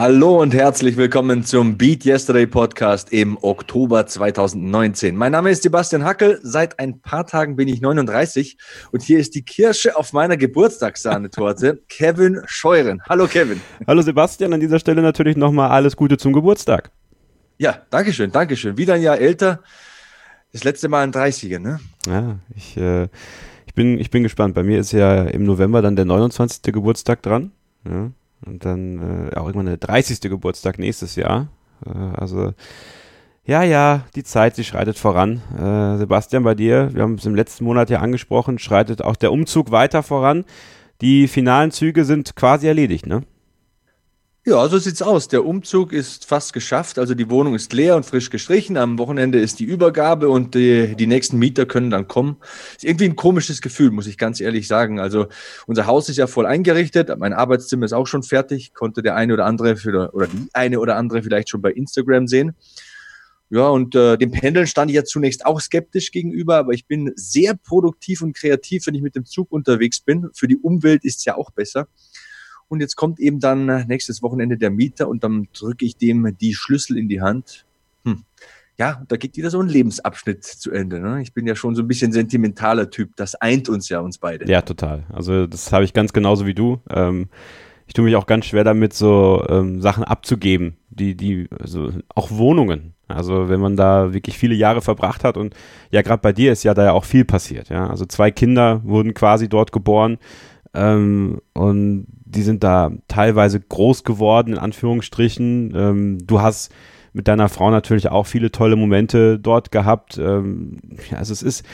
Hallo und herzlich willkommen zum Beat Yesterday Podcast im Oktober 2019. Mein Name ist Sebastian Hackel. Seit ein paar Tagen bin ich 39 und hier ist die Kirsche auf meiner Geburtstagssahnetorte, Kevin Scheuren. Hallo Kevin. Hallo Sebastian, an dieser Stelle natürlich nochmal alles Gute zum Geburtstag. Ja, Dankeschön, Dankeschön. Wieder ein Jahr älter. Das letzte Mal ein 30er, ne? Ja, ich, äh, ich, bin, ich bin gespannt. Bei mir ist ja im November dann der 29. Geburtstag dran. Ja. Und dann äh, auch irgendwann der 30. Geburtstag nächstes Jahr. Äh, also ja, ja, die Zeit, sie schreitet voran. Äh, Sebastian, bei dir, wir haben es im letzten Monat ja angesprochen, schreitet auch der Umzug weiter voran. Die finalen Züge sind quasi erledigt, ne? Ja, so sieht's aus. Der Umzug ist fast geschafft. Also die Wohnung ist leer und frisch gestrichen. Am Wochenende ist die Übergabe und die, die nächsten Mieter können dann kommen. Ist irgendwie ein komisches Gefühl, muss ich ganz ehrlich sagen. Also unser Haus ist ja voll eingerichtet. Mein Arbeitszimmer ist auch schon fertig. Konnte der eine oder andere für, oder die eine oder andere vielleicht schon bei Instagram sehen. Ja, und äh, dem Pendeln stand ich ja zunächst auch skeptisch gegenüber, aber ich bin sehr produktiv und kreativ, wenn ich mit dem Zug unterwegs bin. Für die Umwelt ist es ja auch besser. Und jetzt kommt eben dann äh, nächstes Wochenende der Mieter und dann drücke ich dem die Schlüssel in die Hand. Hm. Ja, da geht wieder so ein Lebensabschnitt zu Ende. Ne? Ich bin ja schon so ein bisschen sentimentaler Typ. Das eint uns ja, uns beide. Ja, total. Also das habe ich ganz genauso wie du. Ähm, ich tue mich auch ganz schwer damit, so ähm, Sachen abzugeben, die, die, also auch Wohnungen. Also wenn man da wirklich viele Jahre verbracht hat und ja, gerade bei dir ist ja da ja auch viel passiert. Ja, also zwei Kinder wurden quasi dort geboren ähm, und die sind da teilweise groß geworden, in Anführungsstrichen. Ähm, du hast mit deiner Frau natürlich auch viele tolle Momente dort gehabt. Ähm, also es ist,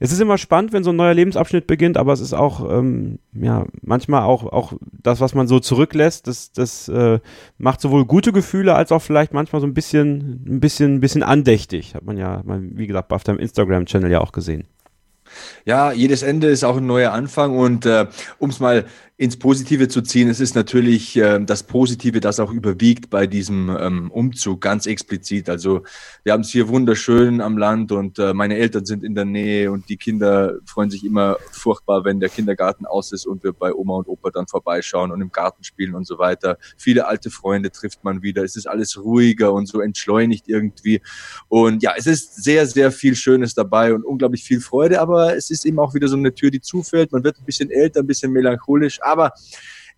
es ist immer spannend, wenn so ein neuer Lebensabschnitt beginnt, aber es ist auch, ähm, ja, manchmal auch, auch das, was man so zurücklässt, das, das äh, macht sowohl gute Gefühle als auch vielleicht manchmal so ein bisschen, ein bisschen, ein bisschen andächtig. Hat man ja, wie gesagt, auf deinem Instagram-Channel ja auch gesehen. Ja, jedes Ende ist auch ein neuer Anfang und äh, um es mal ins Positive zu ziehen, es ist natürlich äh, das Positive, das auch überwiegt bei diesem ähm, Umzug ganz explizit. Also wir haben es hier wunderschön am Land und äh, meine Eltern sind in der Nähe und die Kinder freuen sich immer furchtbar, wenn der Kindergarten aus ist und wir bei Oma und Opa dann vorbeischauen und im Garten spielen und so weiter. Viele alte Freunde trifft man wieder. Es ist alles ruhiger und so entschleunigt irgendwie. Und ja, es ist sehr, sehr viel Schönes dabei und unglaublich viel Freude, aber es ist eben auch wieder so eine Tür, die zufällt. Man wird ein bisschen älter, ein bisschen melancholisch, aber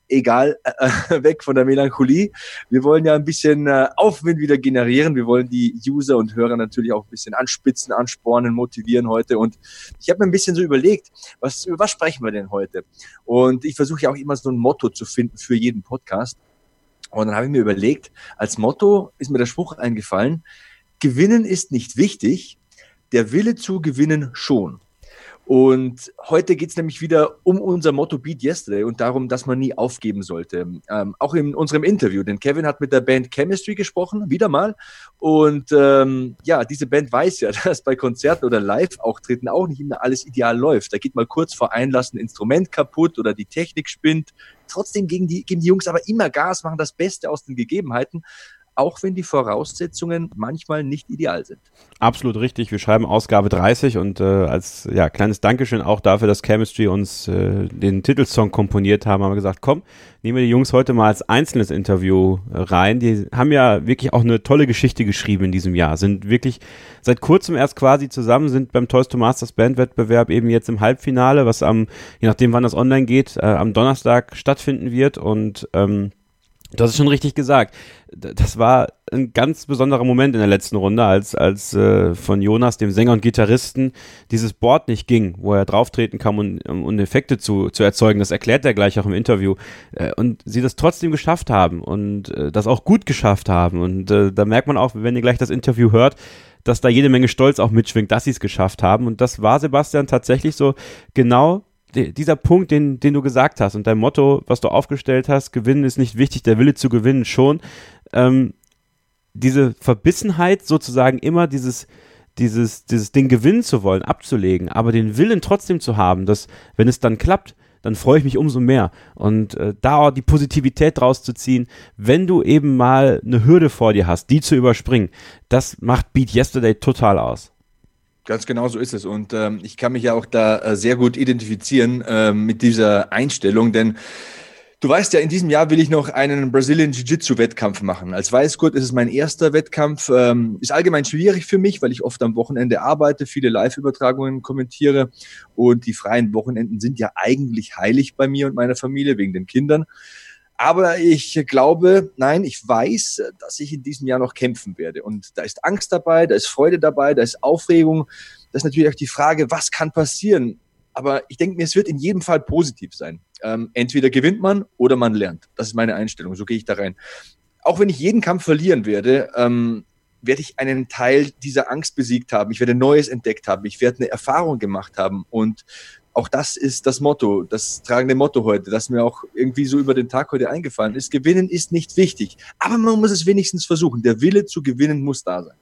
egal, äh, weg von der Melancholie. Wir wollen ja ein bisschen äh, Aufwind wieder generieren. Wir wollen die User und Hörer natürlich auch ein bisschen anspitzen, anspornen, motivieren heute. Und ich habe mir ein bisschen so überlegt, was, über was sprechen wir denn heute? Und ich versuche ja auch immer so ein Motto zu finden für jeden Podcast. Und dann habe ich mir überlegt, als Motto ist mir der Spruch eingefallen, gewinnen ist nicht wichtig, der Wille zu gewinnen schon. Und heute geht es nämlich wieder um unser Motto Beat Yesterday und darum, dass man nie aufgeben sollte. Ähm, auch in unserem Interview, denn Kevin hat mit der Band Chemistry gesprochen, wieder mal. Und ähm, ja, diese Band weiß ja, dass bei Konzerten oder Live-Auftritten auch nicht immer alles ideal läuft. Da geht mal kurz vor Einlass ein Instrument kaputt oder die Technik spinnt. Trotzdem geben die, geben die Jungs aber immer Gas, machen das Beste aus den Gegebenheiten auch wenn die Voraussetzungen manchmal nicht ideal sind. Absolut richtig. Wir schreiben Ausgabe 30 und äh, als ja, kleines Dankeschön auch dafür, dass Chemistry uns äh, den Titelsong komponiert haben, haben wir gesagt, komm, nehmen wir die Jungs heute mal als einzelnes Interview äh, rein. Die haben ja wirklich auch eine tolle Geschichte geschrieben in diesem Jahr, sind wirklich seit kurzem erst quasi zusammen, sind beim Toys to Masters Bandwettbewerb eben jetzt im Halbfinale, was am, je nachdem wann das online geht, äh, am Donnerstag stattfinden wird und ähm, Du hast es schon richtig gesagt. Das war ein ganz besonderer Moment in der letzten Runde, als, als äh, von Jonas, dem Sänger und Gitarristen, dieses Board nicht ging, wo er drauftreten kann, um, um Effekte zu, zu erzeugen. Das erklärt er gleich auch im Interview. Äh, und sie das trotzdem geschafft haben und äh, das auch gut geschafft haben. Und äh, da merkt man auch, wenn ihr gleich das Interview hört, dass da jede Menge Stolz auch mitschwingt, dass sie es geschafft haben. Und das war Sebastian tatsächlich so genau dieser Punkt, den, den du gesagt hast und dein Motto, was du aufgestellt hast, gewinnen ist nicht wichtig, der Wille zu gewinnen schon, ähm, diese Verbissenheit sozusagen immer dieses, dieses, dieses Ding gewinnen zu wollen, abzulegen, aber den Willen trotzdem zu haben, dass, wenn es dann klappt, dann freue ich mich umso mehr. Und äh, da die Positivität draus zu ziehen, wenn du eben mal eine Hürde vor dir hast, die zu überspringen, das macht Beat Yesterday total aus. Ganz genau so ist es. Und ähm, ich kann mich ja auch da äh, sehr gut identifizieren äh, mit dieser Einstellung, denn Du weißt ja, in diesem Jahr will ich noch einen Brazilian Jiu-Jitsu-Wettkampf machen. Als Weißgurt ist es mein erster Wettkampf. Ähm, ist allgemein schwierig für mich, weil ich oft am Wochenende arbeite, viele Live-Übertragungen kommentiere und die freien Wochenenden sind ja eigentlich heilig bei mir und meiner Familie wegen den Kindern. Aber ich glaube, nein, ich weiß, dass ich in diesem Jahr noch kämpfen werde. Und da ist Angst dabei, da ist Freude dabei, da ist Aufregung. Das ist natürlich auch die Frage, was kann passieren? Aber ich denke mir, es wird in jedem Fall positiv sein. Ähm, entweder gewinnt man oder man lernt. Das ist meine Einstellung. So gehe ich da rein. Auch wenn ich jeden Kampf verlieren werde, ähm, werde ich einen Teil dieser Angst besiegt haben. Ich werde Neues entdeckt haben. Ich werde eine Erfahrung gemacht haben. Und auch das ist das Motto, das tragende Motto heute, das mir auch irgendwie so über den Tag heute eingefallen ist. Gewinnen ist nicht wichtig, aber man muss es wenigstens versuchen. Der Wille zu gewinnen muss da sein.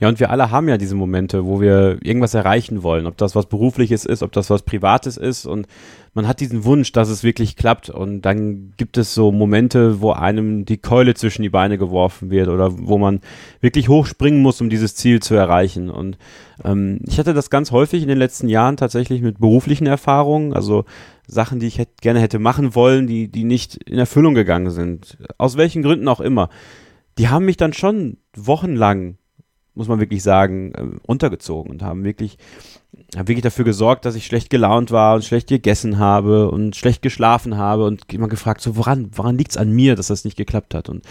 Ja, und wir alle haben ja diese Momente, wo wir irgendwas erreichen wollen, ob das was berufliches ist, ob das was privates ist und man hat diesen Wunsch, dass es wirklich klappt und dann gibt es so Momente, wo einem die Keule zwischen die Beine geworfen wird oder wo man wirklich hochspringen muss, um dieses Ziel zu erreichen. Und ähm, ich hatte das ganz häufig in den letzten Jahren tatsächlich mit beruflichen Erfahrungen, also Sachen, die ich hätte, gerne hätte machen wollen, die, die nicht in Erfüllung gegangen sind. Aus welchen Gründen auch immer. Die haben mich dann schon wochenlang muss man wirklich sagen, runtergezogen und haben wirklich, haben wirklich dafür gesorgt, dass ich schlecht gelaunt war und schlecht gegessen habe und schlecht geschlafen habe und immer gefragt, so woran, woran liegt es an mir, dass das nicht geklappt hat? Und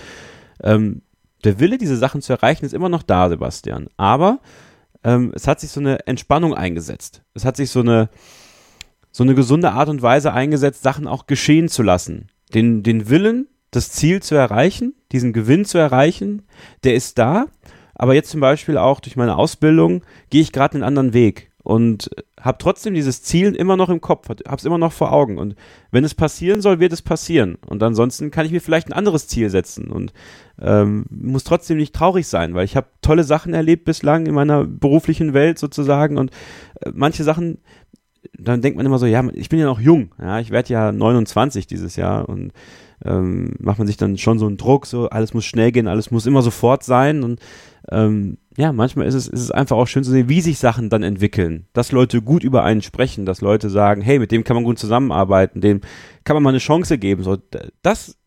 ähm, der Wille, diese Sachen zu erreichen, ist immer noch da, Sebastian. Aber ähm, es hat sich so eine Entspannung eingesetzt. Es hat sich so eine, so eine gesunde Art und Weise eingesetzt, Sachen auch geschehen zu lassen. Den, den Willen, das Ziel zu erreichen, diesen Gewinn zu erreichen, der ist da aber jetzt zum Beispiel auch durch meine Ausbildung gehe ich gerade einen anderen Weg und habe trotzdem dieses Ziel immer noch im Kopf, habe es immer noch vor Augen. Und wenn es passieren soll, wird es passieren. Und ansonsten kann ich mir vielleicht ein anderes Ziel setzen und ähm, muss trotzdem nicht traurig sein, weil ich habe tolle Sachen erlebt bislang in meiner beruflichen Welt sozusagen und äh, manche Sachen, dann denkt man immer so, ja, ich bin ja noch jung, ja, ich werde ja 29 dieses Jahr und ähm, macht man sich dann schon so einen Druck, so alles muss schnell gehen, alles muss immer sofort sein und ähm, ja, manchmal ist es, ist es einfach auch schön zu sehen, wie sich Sachen dann entwickeln. Dass Leute gut über einen sprechen, dass Leute sagen, hey, mit dem kann man gut zusammenarbeiten, dem kann man mal eine Chance geben. So, das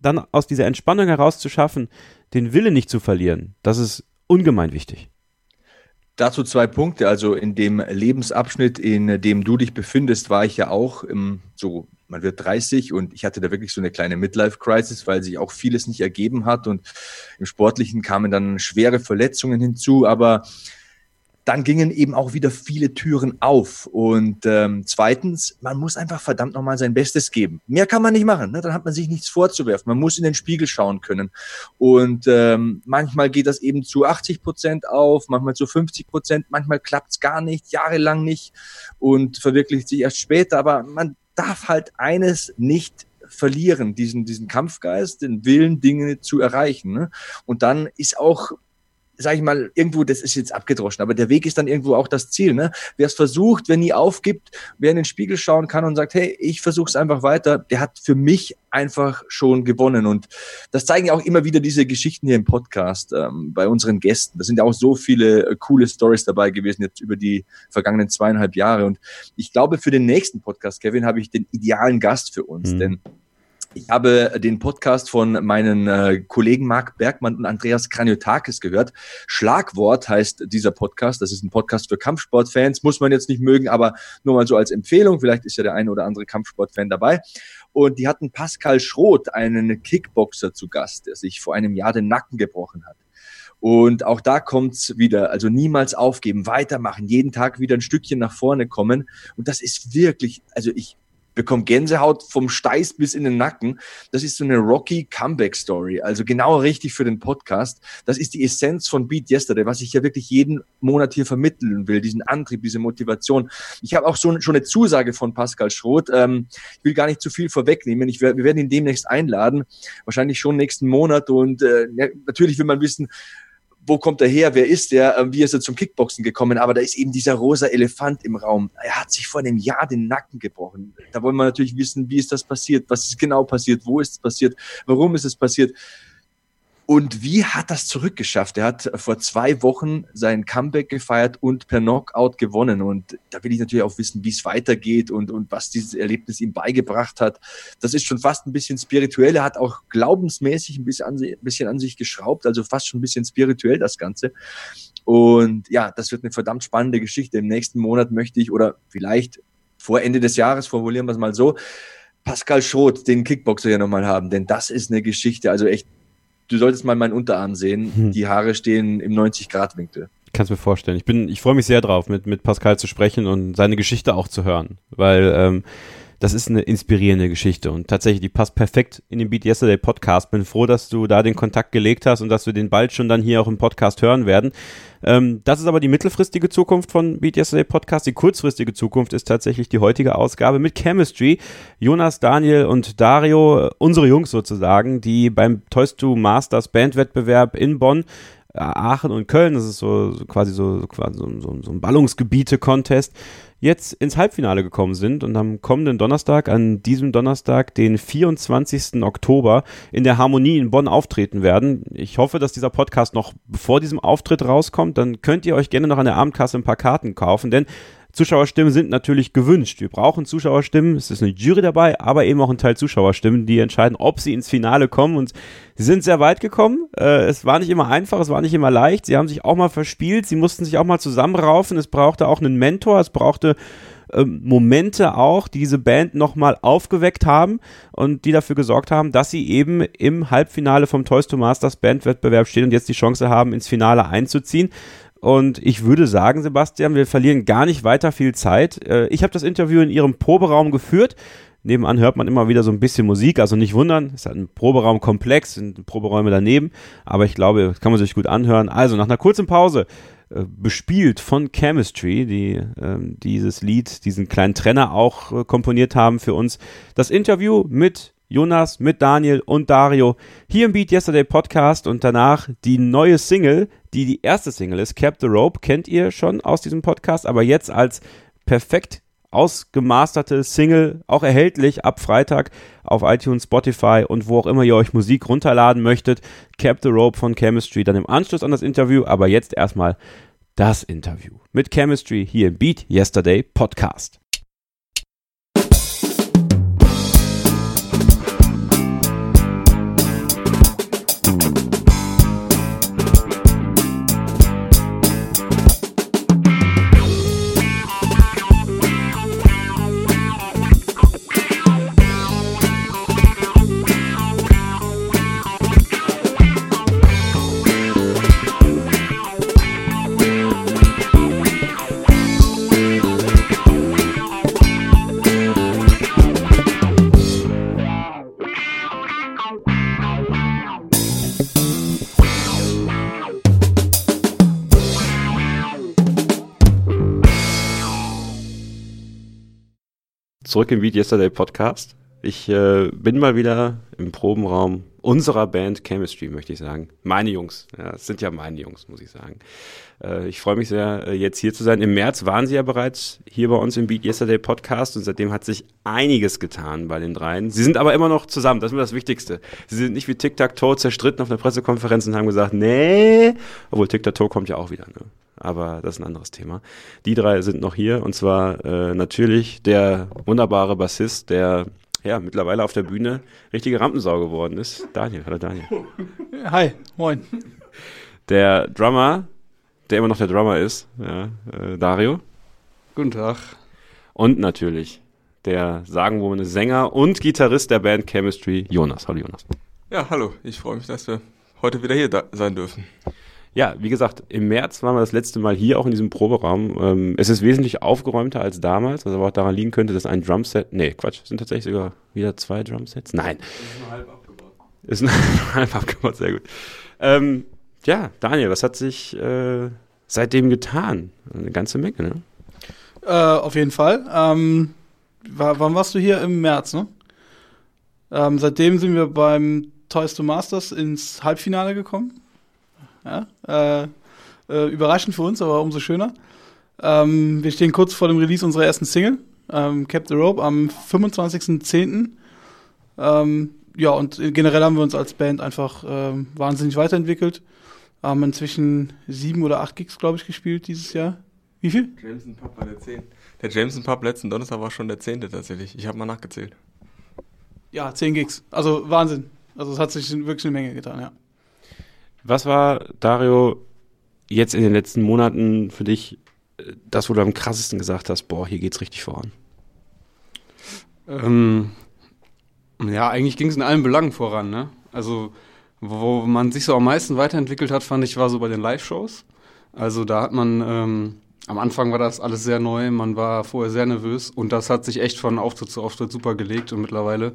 dann aus dieser Entspannung heraus zu schaffen, den Wille nicht zu verlieren, das ist ungemein wichtig. Dazu zwei Punkte. Also in dem Lebensabschnitt, in dem du dich befindest, war ich ja auch im, so man wird 30 und ich hatte da wirklich so eine kleine Midlife-Crisis, weil sich auch vieles nicht ergeben hat und im Sportlichen kamen dann schwere Verletzungen hinzu, aber dann gingen eben auch wieder viele Türen auf. Und ähm, zweitens, man muss einfach verdammt nochmal sein Bestes geben. Mehr kann man nicht machen, ne? dann hat man sich nichts vorzuwerfen. Man muss in den Spiegel schauen können. Und ähm, manchmal geht das eben zu 80 Prozent auf, manchmal zu 50 Prozent, manchmal klappt es gar nicht, jahrelang nicht und verwirklicht sich erst später. Aber man darf halt eines nicht verlieren, diesen, diesen Kampfgeist, den Willen, Dinge zu erreichen. Ne? Und dann ist auch sage ich mal, irgendwo, das ist jetzt abgedroschen, aber der Weg ist dann irgendwo auch das Ziel. Ne? Wer es versucht, wer nie aufgibt, wer in den Spiegel schauen kann und sagt, hey, ich versuche es einfach weiter, der hat für mich einfach schon gewonnen. Und das zeigen ja auch immer wieder diese Geschichten hier im Podcast ähm, bei unseren Gästen. Da sind ja auch so viele äh, coole Stories dabei gewesen jetzt über die vergangenen zweieinhalb Jahre. Und ich glaube, für den nächsten Podcast, Kevin, habe ich den idealen Gast für uns, mhm. denn ich habe den Podcast von meinen äh, Kollegen Marc Bergmann und Andreas Kraniotakis gehört. Schlagwort heißt dieser Podcast. Das ist ein Podcast für Kampfsportfans. Muss man jetzt nicht mögen, aber nur mal so als Empfehlung. Vielleicht ist ja der eine oder andere Kampfsportfan dabei. Und die hatten Pascal Schroth, einen Kickboxer, zu Gast, der sich vor einem Jahr den Nacken gebrochen hat. Und auch da kommt's wieder, also niemals aufgeben, weitermachen, jeden Tag wieder ein Stückchen nach vorne kommen. Und das ist wirklich, also ich bekomme Gänsehaut vom Steiß bis in den Nacken. Das ist so eine Rocky Comeback Story. Also genau richtig für den Podcast. Das ist die Essenz von Beat Yesterday, was ich ja wirklich jeden Monat hier vermitteln will. Diesen Antrieb, diese Motivation. Ich habe auch so, schon eine Zusage von Pascal Schroth. Ähm, ich will gar nicht zu viel vorwegnehmen. Ich, wir werden ihn demnächst einladen. Wahrscheinlich schon nächsten Monat. Und äh, natürlich will man wissen, wo kommt er her, wer ist der, ähm, wie ist er zum Kickboxen gekommen, aber da ist eben dieser rosa Elefant im Raum. Er hat sich vor einem Jahr den Nacken gebrochen. Da wollen wir natürlich wissen, wie ist das passiert, was ist genau passiert, wo ist es passiert, warum ist es passiert. Und wie hat das zurückgeschafft? Er hat vor zwei Wochen sein Comeback gefeiert und per Knockout gewonnen. Und da will ich natürlich auch wissen, wie es weitergeht und, und was dieses Erlebnis ihm beigebracht hat. Das ist schon fast ein bisschen spirituell. Er hat auch glaubensmäßig ein bisschen an, ein bisschen an sich geschraubt, also fast schon ein bisschen spirituell das Ganze. Und ja, das wird eine verdammt spannende Geschichte. Im nächsten Monat möchte ich oder vielleicht vor Ende des Jahres, formulieren wir es mal so, Pascal Schroth, den Kickboxer ja nochmal haben, denn das ist eine Geschichte, also echt du solltest mal meinen Unterarm sehen. Hm. Die Haare stehen im 90-Grad-Winkel. Kannst mir vorstellen. Ich bin, ich freue mich sehr drauf, mit, mit Pascal zu sprechen und seine Geschichte auch zu hören, weil ähm, das ist eine inspirierende Geschichte und tatsächlich, die passt perfekt in den Beat Yesterday Podcast. Bin froh, dass du da den Kontakt gelegt hast und dass wir den bald schon dann hier auch im Podcast hören werden. Ähm, das ist aber die mittelfristige Zukunft von Beat Yesterday Podcast. Die kurzfristige Zukunft ist tatsächlich die heutige Ausgabe mit Chemistry. Jonas, Daniel und Dario, unsere Jungs sozusagen, die beim Toys to Masters Bandwettbewerb in Bonn äh, Aachen und Köln, das ist so, so quasi so, quasi so, so, so ein Ballungsgebiete-Contest, jetzt ins Halbfinale gekommen sind und am kommenden Donnerstag, an diesem Donnerstag, den 24. Oktober, in der Harmonie in Bonn auftreten werden. Ich hoffe, dass dieser Podcast noch vor diesem Auftritt rauskommt. Dann könnt ihr euch gerne noch an der Abendkasse ein paar Karten kaufen, denn Zuschauerstimmen sind natürlich gewünscht. Wir brauchen Zuschauerstimmen. Es ist eine Jury dabei, aber eben auch ein Teil Zuschauerstimmen, die entscheiden, ob sie ins Finale kommen. Und sie sind sehr weit gekommen. Äh, es war nicht immer einfach, es war nicht immer leicht. Sie haben sich auch mal verspielt. Sie mussten sich auch mal zusammenraufen. Es brauchte auch einen Mentor. Es brauchte ähm, Momente auch, die diese Band nochmal aufgeweckt haben und die dafür gesorgt haben, dass sie eben im Halbfinale vom Toys to Masters Bandwettbewerb stehen und jetzt die Chance haben, ins Finale einzuziehen. Und ich würde sagen, Sebastian, wir verlieren gar nicht weiter viel Zeit. Äh, ich habe das Interview in Ihrem Proberaum geführt. Nebenan hört man immer wieder so ein bisschen Musik, also nicht wundern, es ist halt ein Proberaumkomplex, sind Proberäume daneben, aber ich glaube, das kann man sich gut anhören. Also nach einer kurzen Pause, äh, bespielt von Chemistry, die äh, dieses Lied, diesen kleinen Trenner auch äh, komponiert haben für uns, das Interview mit Jonas, mit Daniel und Dario hier im Beat Yesterday Podcast und danach die neue Single, die die erste Single ist, Cap the Rope, kennt ihr schon aus diesem Podcast, aber jetzt als perfekt ausgemasterte Single auch erhältlich ab Freitag auf iTunes, Spotify und wo auch immer ihr euch Musik runterladen möchtet. Cap the Rope von Chemistry dann im Anschluss an das Interview, aber jetzt erstmal das Interview mit Chemistry hier im Beat Yesterday Podcast. Zurück im Beat Yesterday Podcast. Ich äh, bin mal wieder im Probenraum unserer Band Chemistry, möchte ich sagen. Meine Jungs. Ja, es sind ja meine Jungs, muss ich sagen. Äh, ich freue mich sehr, äh, jetzt hier zu sein. Im März waren sie ja bereits hier bei uns im Beat Yesterday Podcast und seitdem hat sich einiges getan bei den dreien. Sie sind aber immer noch zusammen, das ist mir das Wichtigste. Sie sind nicht wie Tic-Tac-Toe zerstritten auf einer Pressekonferenz und haben gesagt, nee, obwohl Tic-Tac-Toe kommt ja auch wieder. Ne? Aber das ist ein anderes Thema. Die drei sind noch hier und zwar äh, natürlich der wunderbare Bassist, der ja mittlerweile auf der Bühne richtige Rampensau geworden ist. Daniel, hallo Daniel. Hi, moin. Der Drummer, der immer noch der Drummer ist, ja, äh, Dario. Guten Tag. Und natürlich der sagenwohlende Sänger und Gitarrist der Band Chemistry, Jonas. Hallo Jonas. Ja, hallo. Ich freue mich, dass wir heute wieder hier sein dürfen. Ja, wie gesagt, im März waren wir das letzte Mal hier auch in diesem Proberaum. Ähm, es ist wesentlich aufgeräumter als damals, was aber auch daran liegen könnte, dass ein Drumset, nee, Quatsch, sind tatsächlich sogar wieder zwei Drumsets? Nein. Ist nur halb abgebaut. Ist nur halb abgebaut, sehr gut. Ähm, ja, Daniel, was hat sich äh, seitdem getan? Eine ganze Menge, ne? Äh, auf jeden Fall. Ähm, war, wann warst du hier? Im März, ne? Ähm, seitdem sind wir beim Toys to Masters ins Halbfinale gekommen. Ja? Äh, äh, überraschend für uns, aber umso schöner. Ähm, wir stehen kurz vor dem Release unserer ersten Single, ähm, Cap the Rope, am 25.10. Ähm, ja, und generell haben wir uns als Band einfach ähm, wahnsinnig weiterentwickelt. Haben inzwischen sieben oder acht Gigs, glaube ich, gespielt dieses Jahr. Wie viel? Jameson Pub war der 10. Der Jameson Pub letzten Donnerstag war schon der 10. tatsächlich. Ich habe mal nachgezählt. Ja, zehn Gigs. Also Wahnsinn. Also es hat sich wirklich eine Menge getan, ja. Was war, Dario, jetzt in den letzten Monaten für dich äh, das, wo du am krassesten gesagt hast, boah, hier geht's richtig voran? Ähm, ja, eigentlich ging es in allen Belangen voran, ne? Also, wo man sich so am meisten weiterentwickelt hat, fand ich, war so bei den Live-Shows. Also da hat man, ähm, am Anfang war das alles sehr neu, man war vorher sehr nervös und das hat sich echt von Auftritt zu Auftritt super gelegt und mittlerweile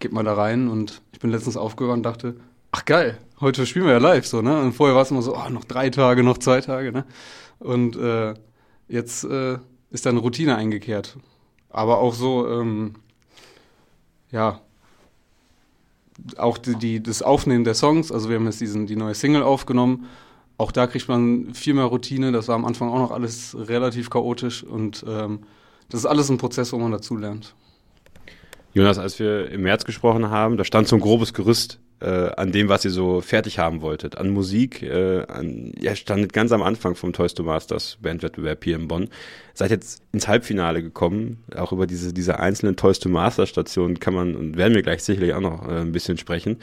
geht man da rein und ich bin letztens aufgewacht und dachte, ach geil, heute spielen wir ja live so, ne? Und vorher war es immer so, oh, noch drei Tage, noch zwei Tage, ne? Und äh, jetzt äh, ist da eine Routine eingekehrt. Aber auch so, ähm, ja, auch die, die, das Aufnehmen der Songs, also wir haben jetzt diesen, die neue Single aufgenommen, auch da kriegt man viel mehr Routine. Das war am Anfang auch noch alles relativ chaotisch und ähm, das ist alles ein Prozess, wo man dazulernt. Jonas, als wir im März gesprochen haben, da stand so ein grobes Gerüst äh, an dem, was ihr so fertig haben wolltet. An Musik, äh, an, ja, standet ganz am Anfang vom Toys to Masters Bandwettbewerb hier in Bonn. Seid jetzt ins Halbfinale gekommen. Auch über diese, diese einzelnen Toys to Masters Stationen kann man und werden wir gleich sicherlich auch noch äh, ein bisschen sprechen.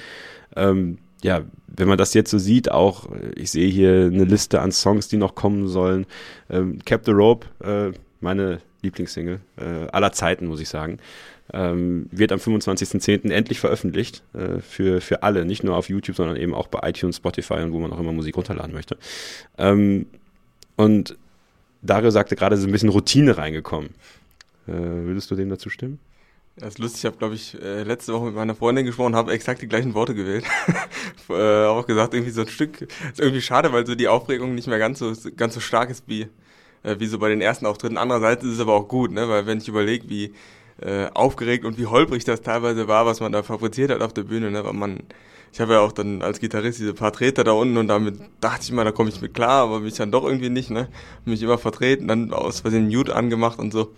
Ähm, ja, wenn man das jetzt so sieht, auch, ich sehe hier eine Liste an Songs, die noch kommen sollen. Ähm, Cap the Rope, äh, meine Lieblingssingle äh, aller Zeiten, muss ich sagen ähm, wird am 25.10. endlich veröffentlicht äh, für, für alle, nicht nur auf YouTube, sondern eben auch bei iTunes, Spotify und wo man auch immer Musik runterladen möchte. Ähm, und Dario sagte gerade, es ist ein bisschen Routine reingekommen. Äh, würdest du dem dazu stimmen? Ja, ist lustig, ich habe, glaube ich, äh, letzte Woche mit meiner Freundin gesprochen, habe exakt die gleichen Worte gewählt. äh, auch gesagt, irgendwie so ein Stück, ist irgendwie schade, weil so die Aufregung nicht mehr ganz so, ganz so stark ist wie, äh, wie so bei den ersten Auftritten. Andererseits ist es aber auch gut, ne? weil wenn ich überlege, wie, äh, aufgeregt und wie holprig das teilweise war, was man da fabriziert hat auf der Bühne. Ne? Weil man, ich habe ja auch dann als Gitarrist diese paar Treter da unten und damit dachte ich mal, da komme ich mit klar, aber mich dann doch irgendwie nicht, ne? Mich immer vertreten, dann aus Versehen Mute angemacht und so.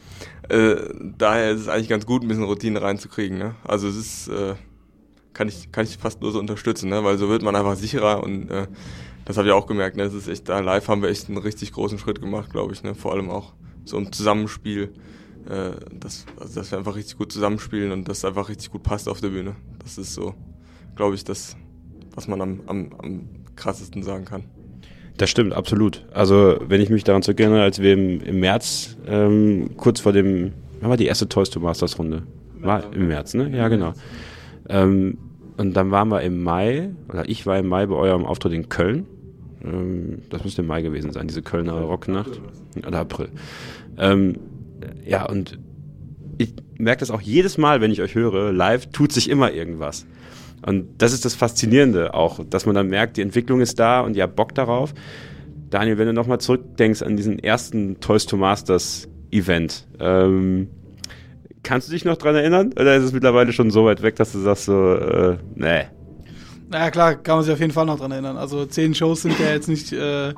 Äh, daher ist es eigentlich ganz gut, ein bisschen Routine reinzukriegen, ne? Also es ist, äh, kann ich, kann ich fast nur so unterstützen, ne? Weil so wird man einfach sicherer und äh, das habe ich auch gemerkt, ne? Es ist echt, da live haben wir echt einen richtig großen Schritt gemacht, glaube ich, ne? Vor allem auch so im Zusammenspiel äh, dass, also dass wir einfach richtig gut zusammenspielen und das einfach richtig gut passt auf der Bühne. Das ist so, glaube ich, das, was man am, am, am krassesten sagen kann. Das stimmt, absolut. Also, wenn ich mich daran zurückerinnere, als wir im, im März, ähm, kurz vor dem, wann war die erste Toys to Masters Runde? War im März, ne? Ja, genau. Ähm, und dann waren wir im Mai, oder ich war im Mai bei eurem Auftritt in Köln. Ähm, das müsste im Mai gewesen sein, diese Kölner Rocknacht. Oder April. Ähm, ja, und ich merke das auch jedes Mal, wenn ich euch höre, live tut sich immer irgendwas. Und das ist das Faszinierende auch, dass man dann merkt, die Entwicklung ist da und ihr habt Bock darauf. Daniel, wenn du nochmal zurückdenkst an diesen ersten Toys to Masters Event, ähm, kannst du dich noch dran erinnern? Oder ist es mittlerweile schon so weit weg, dass du sagst so, äh, nee? Naja, klar, kann man sich auf jeden Fall noch dran erinnern. Also zehn Shows sind ja jetzt nicht äh,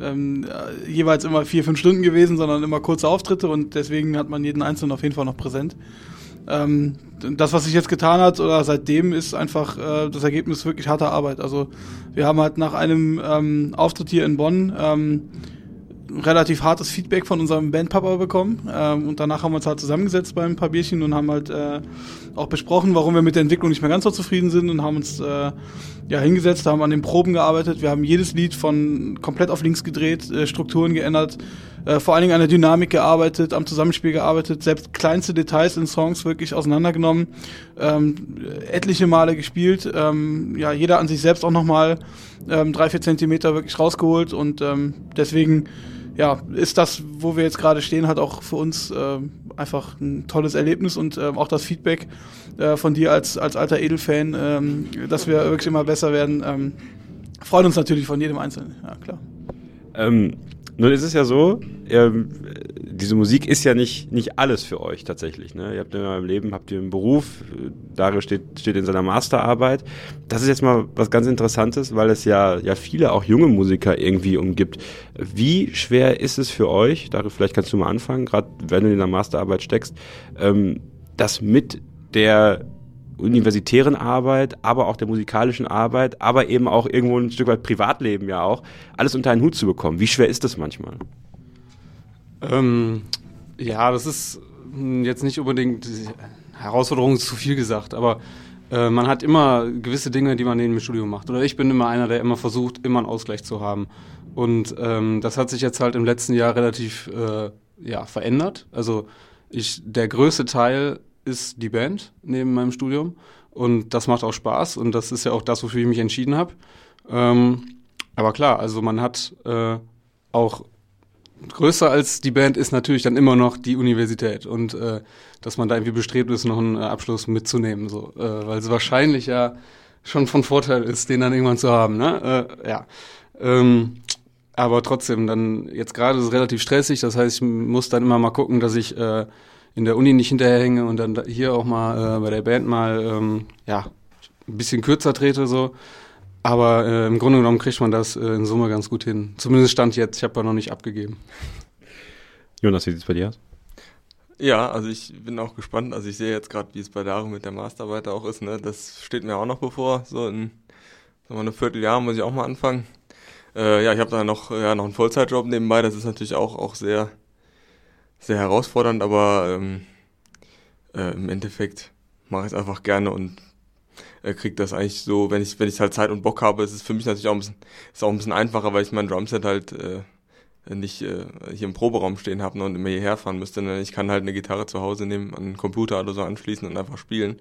ähm, jeweils immer vier, fünf Stunden gewesen, sondern immer kurze Auftritte und deswegen hat man jeden Einzelnen auf jeden Fall noch präsent. Ähm, das, was sich jetzt getan hat oder seitdem, ist einfach äh, das Ergebnis wirklich harter Arbeit. Also wir haben halt nach einem ähm, Auftritt hier in Bonn ähm, relativ hartes Feedback von unserem Bandpapa bekommen ähm, und danach haben wir uns halt zusammengesetzt bei ein paar Bierchen und haben halt äh, auch besprochen, warum wir mit der Entwicklung nicht mehr ganz so zufrieden sind und haben uns äh, ja hingesetzt, haben an den Proben gearbeitet. Wir haben jedes Lied von komplett auf links gedreht, äh, Strukturen geändert, äh, vor allen Dingen an der Dynamik gearbeitet, am Zusammenspiel gearbeitet, selbst kleinste Details in Songs wirklich auseinandergenommen, ähm, etliche Male gespielt, ähm, ja jeder an sich selbst auch nochmal ähm, drei vier Zentimeter wirklich rausgeholt und ähm, deswegen ja, ist das, wo wir jetzt gerade stehen, hat auch für uns äh, einfach ein tolles Erlebnis und äh, auch das Feedback äh, von dir als, als alter Edelfan, ähm, dass wir wirklich immer besser werden, ähm, freuen uns natürlich von jedem Einzelnen, ja klar. Ähm, nun ist es ja so, ähm, diese Musik ist ja nicht, nicht alles für euch tatsächlich. Ne? Ihr habt in eurem Leben, habt ihr einen Beruf, Dario steht, steht in seiner Masterarbeit. Das ist jetzt mal was ganz Interessantes, weil es ja, ja viele auch junge Musiker irgendwie umgibt. Wie schwer ist es für euch, Dario, vielleicht kannst du mal anfangen, gerade wenn du in der Masterarbeit steckst, ähm, das mit der universitären Arbeit, aber auch der musikalischen Arbeit, aber eben auch irgendwo ein Stück weit Privatleben ja auch, alles unter einen Hut zu bekommen. Wie schwer ist das manchmal? Ähm, ja, das ist hm, jetzt nicht unbedingt Herausforderung ist zu viel gesagt, aber äh, man hat immer gewisse Dinge, die man in dem Studium macht. Oder ich bin immer einer, der immer versucht, immer einen Ausgleich zu haben. Und ähm, das hat sich jetzt halt im letzten Jahr relativ äh, ja, verändert. Also ich, der größte Teil ist die Band neben meinem Studium. Und das macht auch Spaß und das ist ja auch das, wofür ich mich entschieden habe. Ähm, aber klar, also man hat äh, auch größer als die Band ist natürlich dann immer noch die Universität und äh, dass man da irgendwie bestrebt ist, noch einen äh, Abschluss mitzunehmen, so, äh, weil es wahrscheinlich ja schon von Vorteil ist, den dann irgendwann zu haben, ne? Äh, ja. Ähm, aber trotzdem, dann jetzt gerade ist es relativ stressig, das heißt, ich muss dann immer mal gucken, dass ich äh, in der Uni nicht hinterherhänge und dann hier auch mal äh, bei der Band mal ähm, ja ein bisschen kürzer trete so. Aber äh, im Grunde genommen kriegt man das äh, in Summe ganz gut hin. Zumindest stand jetzt. Ich habe ja noch nicht abgegeben. Jonas, wie sieht es bei dir aus? Ja, also ich bin auch gespannt. Also ich sehe jetzt gerade, wie es bei Darum mit der Masterarbeit auch ist. Ne? Das steht mir auch noch bevor. So in sagen wir, einem Vierteljahr muss ich auch mal anfangen. Äh, ja, ich habe da noch, ja, noch einen Vollzeitjob nebenbei. Das ist natürlich auch, auch sehr, sehr herausfordernd, aber ähm, äh, im Endeffekt mache ich es einfach gerne und äh, kriege das eigentlich so, wenn ich wenn ich halt Zeit und Bock habe, ist es für mich natürlich auch ein bisschen ist auch ein bisschen einfacher, weil ich mein Drumset halt äh, nicht äh, hier im Proberaum stehen habe ne, und immer hierher fahren müsste. Ne? Ich kann halt eine Gitarre zu Hause nehmen, an einen Computer oder so anschließen und einfach spielen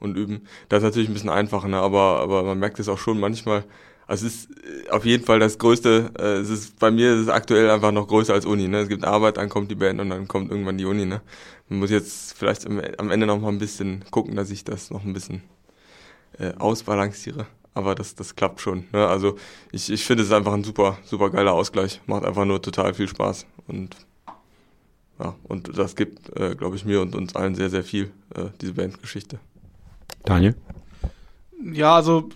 und üben. Das ist natürlich ein bisschen einfacher, ne? aber aber man merkt es auch schon manchmal. Also es ist äh, auf jeden Fall das Größte. Äh, es ist bei mir ist es aktuell einfach noch größer als Uni. Ne? Es gibt Arbeit, dann kommt die Band und dann kommt irgendwann die Uni. Ne? Man muss jetzt vielleicht am Ende noch mal ein bisschen gucken, dass ich das noch ein bisschen äh, ausbalanciere. Aber das, das klappt schon. Ne? Also ich, ich finde es einfach ein super, super geiler Ausgleich. Macht einfach nur total viel Spaß. Und ja, und das gibt, äh, glaube ich, mir und uns allen sehr, sehr viel, äh, diese Bandgeschichte. Daniel? Ja, also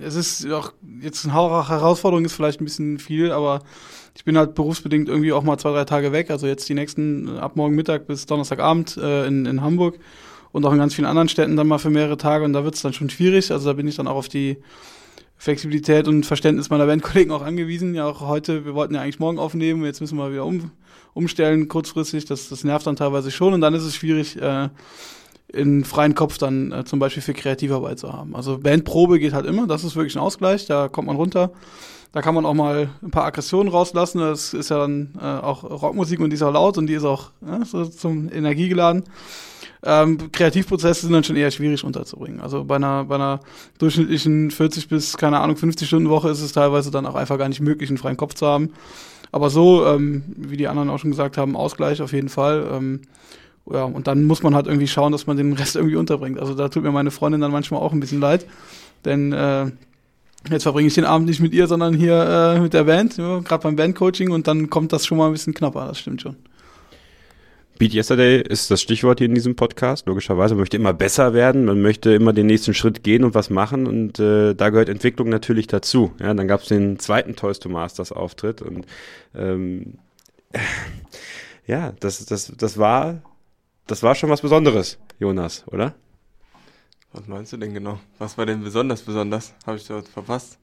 es ist auch jetzt eine Herausforderung ist vielleicht ein bisschen viel, aber ich bin halt berufsbedingt irgendwie auch mal zwei, drei Tage weg. Also jetzt die nächsten ab morgen Mittag bis Donnerstagabend äh, in, in Hamburg und auch in ganz vielen anderen Städten dann mal für mehrere Tage und da wird es dann schon schwierig. Also da bin ich dann auch auf die Flexibilität und Verständnis meiner Bandkollegen auch angewiesen. Ja, auch heute, wir wollten ja eigentlich morgen aufnehmen, jetzt müssen wir wieder um, umstellen kurzfristig. Das, das nervt dann teilweise schon und dann ist es schwierig, äh, in freien Kopf dann äh, zum Beispiel für Kreativarbeit zu haben. Also Bandprobe geht halt immer, das ist wirklich ein Ausgleich, da kommt man runter. Da kann man auch mal ein paar Aggressionen rauslassen. Das ist ja dann äh, auch Rockmusik und die ist auch laut und die ist auch ja, so zum Energie geladen. Ähm, Kreativprozesse sind dann schon eher schwierig unterzubringen. Also bei einer, bei einer durchschnittlichen 40 bis, keine Ahnung, 50 Stunden Woche ist es teilweise dann auch einfach gar nicht möglich, einen freien Kopf zu haben. Aber so, ähm, wie die anderen auch schon gesagt haben, Ausgleich auf jeden Fall. Ähm, ja, und dann muss man halt irgendwie schauen, dass man den Rest irgendwie unterbringt. Also da tut mir meine Freundin dann manchmal auch ein bisschen leid, denn äh, jetzt verbringe ich den Abend nicht mit ihr, sondern hier äh, mit der Band, ja, gerade beim Bandcoaching und dann kommt das schon mal ein bisschen knapper, das stimmt schon. Beat Yesterday ist das Stichwort hier in diesem Podcast. Logischerweise, man möchte immer besser werden, man möchte immer den nächsten Schritt gehen und was machen und äh, da gehört Entwicklung natürlich dazu. Ja, dann gab es den zweiten Toys to Masters Auftritt und ähm, ja, das, das, das war, das war schon was Besonderes, Jonas, oder? Was meinst du denn genau? Was war denn besonders besonders? Habe ich dort verpasst?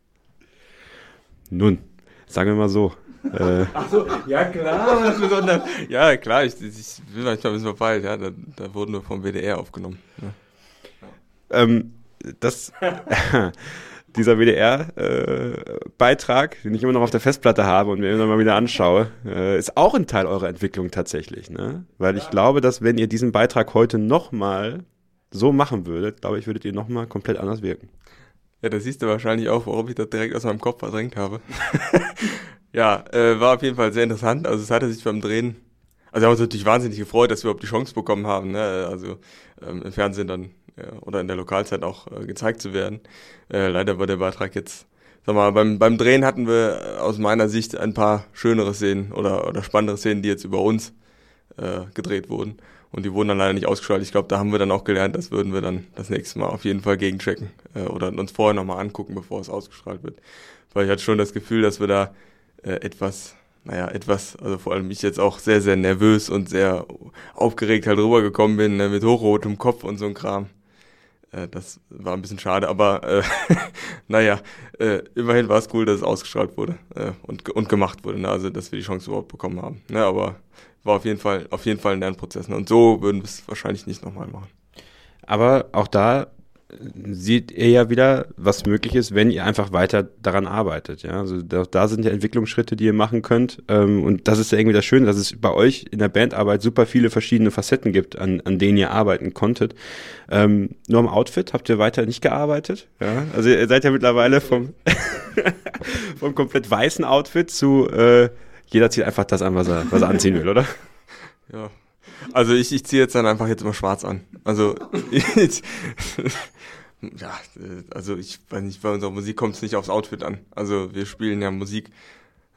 Nun, sagen wir mal so. Äh, Ach so, ja klar, was besonders. Ja, klar, ich, ich will manchmal ein bisschen verpeilt, ja, da, da wurden wir vom WDR aufgenommen. Ja. Ähm, das, dieser WDR-Beitrag, äh, den ich immer noch auf der Festplatte habe und mir immer mal wieder anschaue, äh, ist auch ein Teil eurer Entwicklung tatsächlich, ne? Weil ich glaube, dass wenn ihr diesen Beitrag heute nochmal so machen würdet, glaube ich, würdet ihr nochmal komplett anders wirken. Ja, das siehst du wahrscheinlich auch, warum ich das direkt aus meinem Kopf verdrängt habe. Ja, äh, war auf jeden Fall sehr interessant. Also es hatte sich beim Drehen, also wir haben uns natürlich wahnsinnig gefreut, dass wir überhaupt die Chance bekommen haben, ne? also ähm, im Fernsehen dann oder in der Lokalzeit auch äh, gezeigt zu werden. Äh, leider war der Beitrag jetzt, sag mal, beim, beim Drehen hatten wir aus meiner Sicht ein paar schönere Szenen oder, oder spannendere Szenen, die jetzt über uns äh, gedreht wurden. Und die wurden dann leider nicht ausgestrahlt. Ich glaube, da haben wir dann auch gelernt, das würden wir dann das nächste Mal auf jeden Fall gegenchecken äh, oder uns vorher nochmal angucken, bevor es ausgestrahlt wird. Weil ich hatte schon das Gefühl, dass wir da äh, etwas, naja, etwas, also vor allem ich jetzt auch sehr, sehr nervös und sehr aufgeregt halt rübergekommen bin, ne, mit hochrotem Kopf und so ein Kram. Äh, das war ein bisschen schade, aber äh, naja, äh, immerhin war es cool, dass es ausgestrahlt wurde äh, und, und gemacht wurde, ne? also dass wir die Chance überhaupt bekommen haben. Ne? Aber war auf jeden Fall, auf jeden Fall ein Lernprozess. Ne? Und so würden wir es wahrscheinlich nicht nochmal machen. Aber auch da seht ihr ja wieder, was möglich ist, wenn ihr einfach weiter daran arbeitet. Ja, also da, da sind ja Entwicklungsschritte, die ihr machen könnt. Ähm, und das ist ja irgendwie das Schöne, dass es bei euch in der Bandarbeit super viele verschiedene Facetten gibt, an, an denen ihr arbeiten konntet. Ähm, nur am Outfit habt ihr weiter nicht gearbeitet. Ja, also ihr seid ja mittlerweile vom, vom komplett weißen Outfit zu äh, jeder zieht einfach das an, was er, was er anziehen will, oder? Ja. Also ich, ich ziehe jetzt dann einfach jetzt immer schwarz an. Also ich, ja, also ich weiß nicht, bei unserer Musik kommt es nicht aufs Outfit an. Also wir spielen ja Musik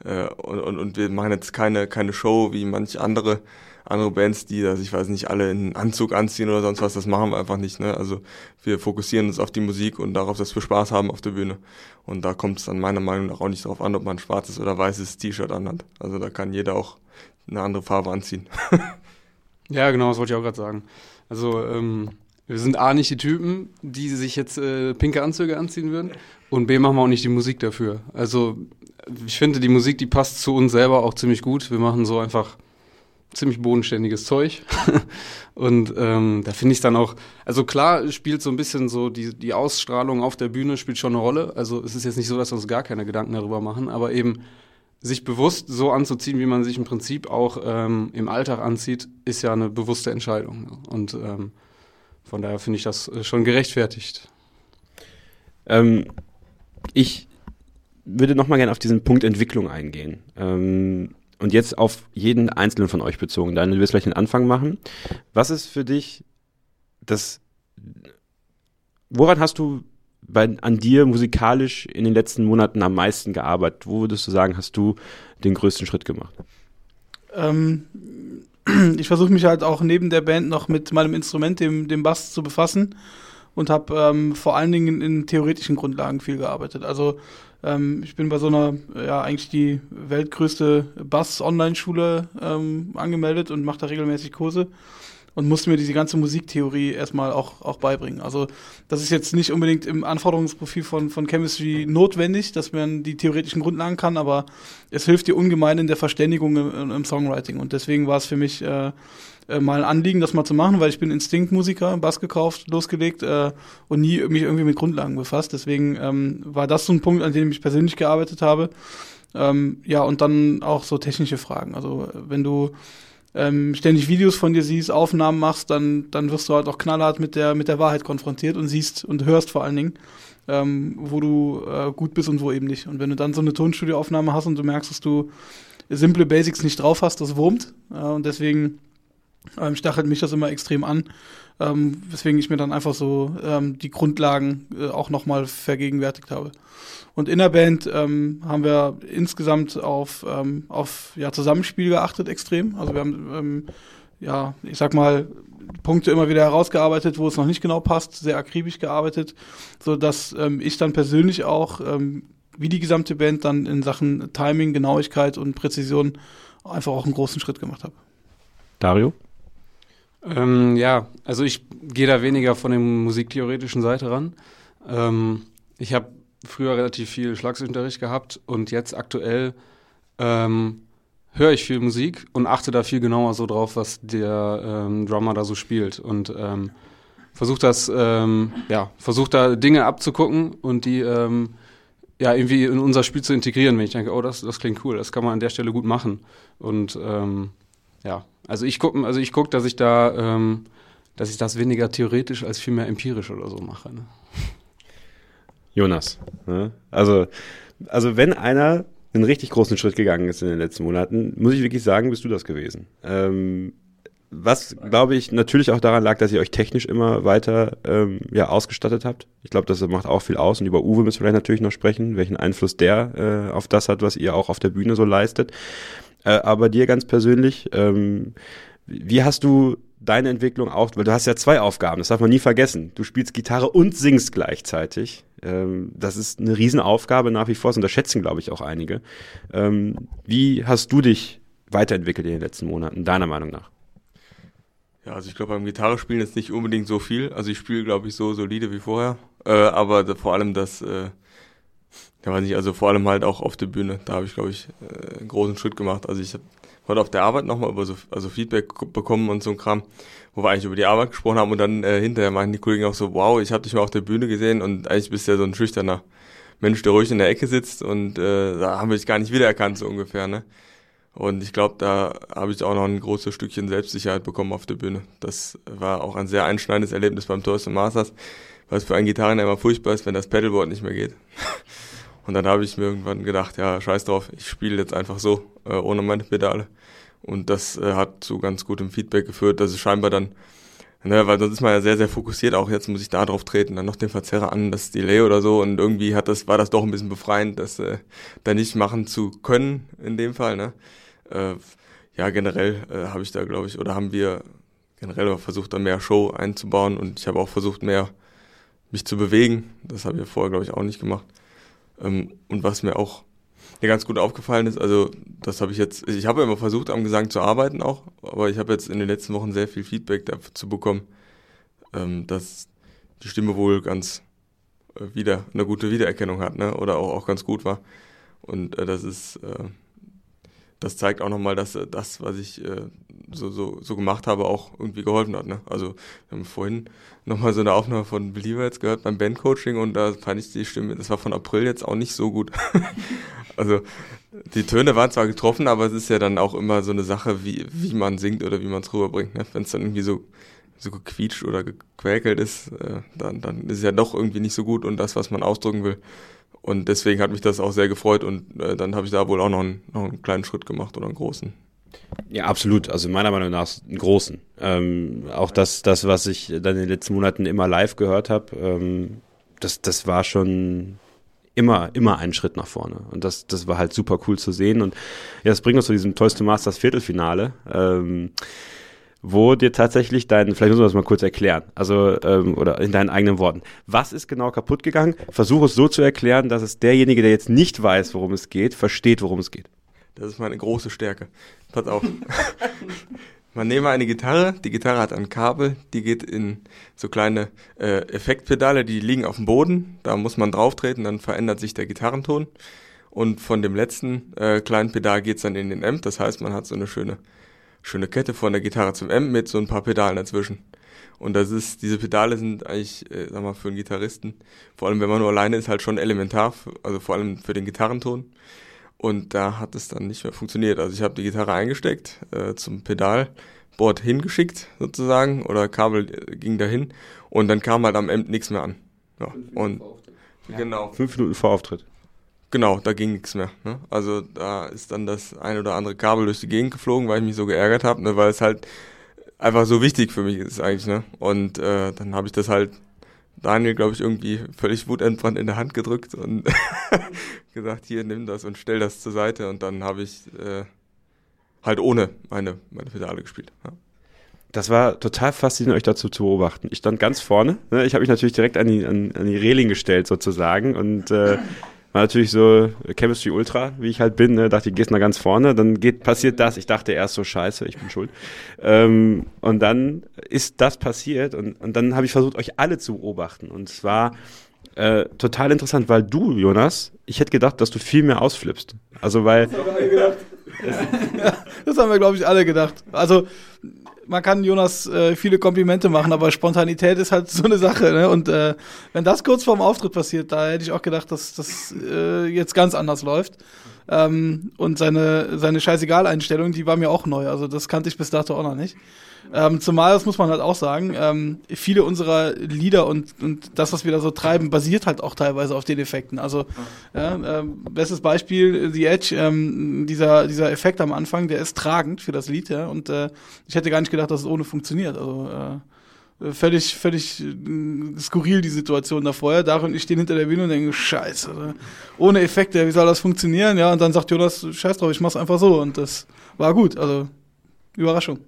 äh, und, und, und wir machen jetzt keine, keine Show wie manche andere, andere Bands, die das, ich weiß nicht, alle in Anzug anziehen oder sonst was, das machen wir einfach nicht. Ne? Also wir fokussieren uns auf die Musik und darauf, dass wir Spaß haben auf der Bühne. Und da kommt es dann meiner Meinung nach auch nicht darauf an, ob man ein schwarzes oder weißes T-Shirt anhat. Also da kann jeder auch eine andere Farbe anziehen. ja, genau, das wollte ich auch gerade sagen. Also ähm, wir sind A nicht die Typen, die sich jetzt äh, pinke Anzüge anziehen würden. Und B machen wir auch nicht die Musik dafür. Also ich finde, die Musik, die passt zu uns selber auch ziemlich gut. Wir machen so einfach ziemlich bodenständiges Zeug. und ähm, da finde ich dann auch, also klar spielt so ein bisschen so die, die Ausstrahlung auf der Bühne spielt schon eine Rolle. Also es ist jetzt nicht so, dass wir uns gar keine Gedanken darüber machen, aber eben sich bewusst so anzuziehen, wie man sich im Prinzip auch ähm, im Alltag anzieht, ist ja eine bewusste Entscheidung. Und ähm, von daher finde ich das äh, schon gerechtfertigt. Ähm, ich würde noch mal gerne auf diesen Punkt Entwicklung eingehen. Ähm, und jetzt auf jeden einzelnen von euch bezogen. Dann wirst du gleich den Anfang machen. Was ist für dich das? Woran hast du bei, an dir musikalisch in den letzten Monaten am meisten gearbeitet? Wo würdest du sagen, hast du den größten Schritt gemacht? Ähm, ich versuche mich halt auch neben der Band noch mit meinem Instrument, dem, dem Bass, zu befassen und habe ähm, vor allen Dingen in theoretischen Grundlagen viel gearbeitet. Also ähm, ich bin bei so einer, ja, eigentlich die weltgrößte Bass-Online-Schule ähm, angemeldet und mache da regelmäßig Kurse und musste mir diese ganze Musiktheorie erstmal auch, auch beibringen. Also das ist jetzt nicht unbedingt im Anforderungsprofil von, von Chemistry notwendig, dass man die theoretischen Grundlagen kann, aber es hilft dir ungemein in der Verständigung im, im Songwriting. Und deswegen war es für mich äh, äh, mal ein Anliegen, das mal zu machen, weil ich bin Instinktmusiker, Bass gekauft, losgelegt äh, und nie mich irgendwie mit Grundlagen befasst. Deswegen ähm, war das so ein Punkt, an dem ich persönlich gearbeitet habe. Ähm, ja, und dann auch so technische Fragen. Also wenn du ähm, ständig Videos von dir siehst, Aufnahmen machst, dann, dann wirst du halt auch knallhart mit der, mit der Wahrheit konfrontiert und siehst und hörst vor allen Dingen, ähm, wo du äh, gut bist und wo eben nicht. Und wenn du dann so eine Tonstudioaufnahme hast und du merkst, dass du simple Basics nicht drauf hast, das wurmt. Äh, und deswegen ähm, stachelt mich das immer extrem an, ähm, weswegen ich mir dann einfach so ähm, die Grundlagen äh, auch nochmal vergegenwärtigt habe. Und in der Band ähm, haben wir insgesamt auf, ähm, auf ja, Zusammenspiel geachtet extrem. Also wir haben, ähm, ja, ich sag mal, Punkte immer wieder herausgearbeitet, wo es noch nicht genau passt, sehr akribisch gearbeitet, so dass ähm, ich dann persönlich auch, ähm, wie die gesamte Band, dann in Sachen Timing, Genauigkeit und Präzision einfach auch einen großen Schritt gemacht habe. Dario? Ähm, ja, also ich gehe da weniger von der musiktheoretischen Seite ran. Ähm, ich habe früher relativ viel Schlagzeugunterricht gehabt und jetzt aktuell ähm, höre ich viel Musik und achte da viel genauer so drauf, was der ähm, Drummer da so spielt. Und ähm, versuche das, ähm, ja, versuche da Dinge abzugucken und die ähm, ja irgendwie in unser Spiel zu integrieren, wenn ich denke, oh, das, das klingt cool, das kann man an der Stelle gut machen. Und ähm, ja, also ich gucke, also ich guck, dass ich da, ähm, dass ich das weniger theoretisch als viel mehr empirisch oder so mache. Ne? Jonas. Ne? Also, also wenn einer einen richtig großen Schritt gegangen ist in den letzten Monaten, muss ich wirklich sagen, bist du das gewesen. Ähm, was, glaube ich, natürlich auch daran lag, dass ihr euch technisch immer weiter ähm, ja, ausgestattet habt. Ich glaube, das macht auch viel aus. Und über Uwe müssen wir vielleicht natürlich noch sprechen, welchen Einfluss der äh, auf das hat, was ihr auch auf der Bühne so leistet. Äh, aber dir ganz persönlich, ähm, wie hast du deine Entwicklung auch, weil du hast ja zwei Aufgaben, das darf man nie vergessen. Du spielst Gitarre und singst gleichzeitig. Ähm, das ist eine Riesenaufgabe nach wie vor, das unterschätzen, glaube ich, auch einige. Ähm, wie hast du dich weiterentwickelt in den letzten Monaten, deiner Meinung nach? Ja, also ich glaube, beim Gitarre spielen ist nicht unbedingt so viel. Also ich spiele, glaube ich, so solide wie vorher. Äh, aber vor allem das, äh, ja weiß nicht, also vor allem halt auch auf der Bühne. Da habe ich, glaube ich, äh, einen großen Schritt gemacht. Also ich habe heute auf der Arbeit nochmal über so also Feedback bekommen und so ein Kram, wo wir eigentlich über die Arbeit gesprochen haben und dann äh, hinterher meinten die Kollegen auch so, wow, ich habe dich mal auf der Bühne gesehen und eigentlich bist du ja so ein schüchterner Mensch, der ruhig in der Ecke sitzt und äh, da haben wir dich gar nicht wiedererkannt, so ungefähr, ne? Und ich glaube, da habe ich auch noch ein großes Stückchen Selbstsicherheit bekommen auf der Bühne. Das war auch ein sehr einschneidendes Erlebnis beim Toys Masters, was für einen Gitarren immer furchtbar ist, wenn das Pedalboard nicht mehr geht. Und dann habe ich mir irgendwann gedacht, ja, scheiß drauf, ich spiele jetzt einfach so, äh, ohne meine Pedale. Und das äh, hat zu ganz gutem Feedback geführt, dass es scheinbar dann, ne, weil sonst ist man ja sehr, sehr fokussiert, auch jetzt muss ich da drauf treten, dann noch den Verzerrer an, das Delay oder so. Und irgendwie hat das, war das doch ein bisschen befreiend, das äh, da nicht machen zu können, in dem Fall, ne? Äh, ja, generell äh, habe ich da, glaube ich, oder haben wir generell versucht, da mehr Show einzubauen und ich habe auch versucht, mehr mich zu bewegen. Das habe ich vorher, glaube ich, auch nicht gemacht. Ähm, und was mir auch ja, ganz gut aufgefallen ist, also das habe ich jetzt, ich habe immer versucht, am Gesang zu arbeiten auch, aber ich habe jetzt in den letzten Wochen sehr viel Feedback dazu bekommen, ähm, dass die Stimme wohl ganz äh, wieder eine gute Wiedererkennung hat, ne? Oder auch, auch ganz gut war. Und äh, das ist äh, das zeigt auch nochmal, dass äh, das, was ich äh, so, so, so gemacht habe, auch irgendwie geholfen hat. Ne? Also wir haben vorhin nochmal so eine Aufnahme von Believer jetzt gehört beim Bandcoaching und da fand ich die Stimme, das war von April jetzt auch nicht so gut. also die Töne waren zwar getroffen, aber es ist ja dann auch immer so eine Sache, wie, wie man singt oder wie man es rüberbringt. Ne? Wenn es dann irgendwie so, so gequietscht oder gequäkelt ist, äh, dann, dann ist es ja doch irgendwie nicht so gut und das, was man ausdrücken will, und deswegen hat mich das auch sehr gefreut und äh, dann habe ich da wohl auch noch einen, noch einen kleinen Schritt gemacht oder einen großen. Ja, absolut. Also meiner Meinung nach einen großen. Ähm, auch das, das, was ich dann in den letzten Monaten immer live gehört habe, ähm, das, das war schon immer, immer einen Schritt nach vorne. Und das, das war halt super cool zu sehen. Und ja, das bringt uns zu diesem Toys to Masters Viertelfinale. Ähm, wo dir tatsächlich dein, vielleicht müssen wir das mal kurz erklären, also ähm, oder in deinen eigenen Worten. Was ist genau kaputt gegangen? Versuche es so zu erklären, dass es derjenige, der jetzt nicht weiß, worum es geht, versteht, worum es geht. Das ist meine große Stärke. Pass auf. Man nehme eine Gitarre, die Gitarre hat ein Kabel, die geht in so kleine äh, Effektpedale, die liegen auf dem Boden, da muss man drauf treten, dann verändert sich der Gitarrenton. Und von dem letzten äh, kleinen Pedal geht's dann in den Amp, das heißt, man hat so eine schöne schöne Kette von der Gitarre zum M mit so ein paar Pedalen dazwischen. Und das ist, diese Pedale sind eigentlich, äh, sag mal, für einen Gitarristen, vor allem wenn man nur alleine ist, halt schon elementar, also vor allem für den Gitarrenton. Und da hat es dann nicht mehr funktioniert. Also ich habe die Gitarre eingesteckt, äh, zum Pedalboard hingeschickt sozusagen, oder Kabel äh, ging dahin und dann kam halt am Amp nichts mehr an. Ja, und genau. Fünf Minuten vor Auftritt. Genau, da ging nichts mehr. Ne? Also da ist dann das ein oder andere Kabel durch die Gegend geflogen, weil ich mich so geärgert habe, ne? weil es halt einfach so wichtig für mich ist eigentlich. Ne? Und äh, dann habe ich das halt Daniel, glaube ich, irgendwie völlig wutentbrannt in der Hand gedrückt und gesagt, hier, nimm das und stell das zur Seite. Und dann habe ich äh, halt ohne meine, meine Pedale gespielt. Ja. Das war total faszinierend, euch dazu zu beobachten. Ich stand ganz vorne. Ne? Ich habe mich natürlich direkt an die, an, an die Reling gestellt sozusagen und äh, war natürlich so Chemistry Ultra, wie ich halt bin. Ne? Dachte, ich gehst mal ganz vorne, dann geht passiert das. Ich dachte erst so Scheiße, ich bin schuld. Ähm, und dann ist das passiert und, und dann habe ich versucht, euch alle zu beobachten. Und es war äh, total interessant, weil du, Jonas, ich hätte gedacht, dass du viel mehr ausflippst. Also weil. Das haben wir alle gedacht. das haben wir, glaube ich, alle gedacht. Also man kann Jonas äh, viele Komplimente machen, aber Spontanität ist halt so eine Sache. Ne? Und äh, wenn das kurz vorm Auftritt passiert, da hätte ich auch gedacht, dass das äh, jetzt ganz anders läuft. Ähm, und seine, seine Scheißegal-Einstellung, die war mir auch neu. Also das kannte ich bis dato auch noch nicht. Ähm, zumal, das muss man halt auch sagen, ähm, viele unserer Lieder und, und das, was wir da so treiben, basiert halt auch teilweise auf den Effekten. Also, ja, ähm, bestes Beispiel, The Edge, ähm, dieser, dieser Effekt am Anfang, der ist tragend für das Lied, ja, und äh, ich hätte gar nicht gedacht, dass es ohne funktioniert. Also, äh, völlig, völlig äh, skurril die Situation da vorher. Darin und ich stehen hinter der Bühne und denke, scheiße, ohne Effekte, wie soll das funktionieren? Ja, und dann sagt Jonas, scheiß drauf, ich mach's einfach so. Und das war gut, also Überraschung.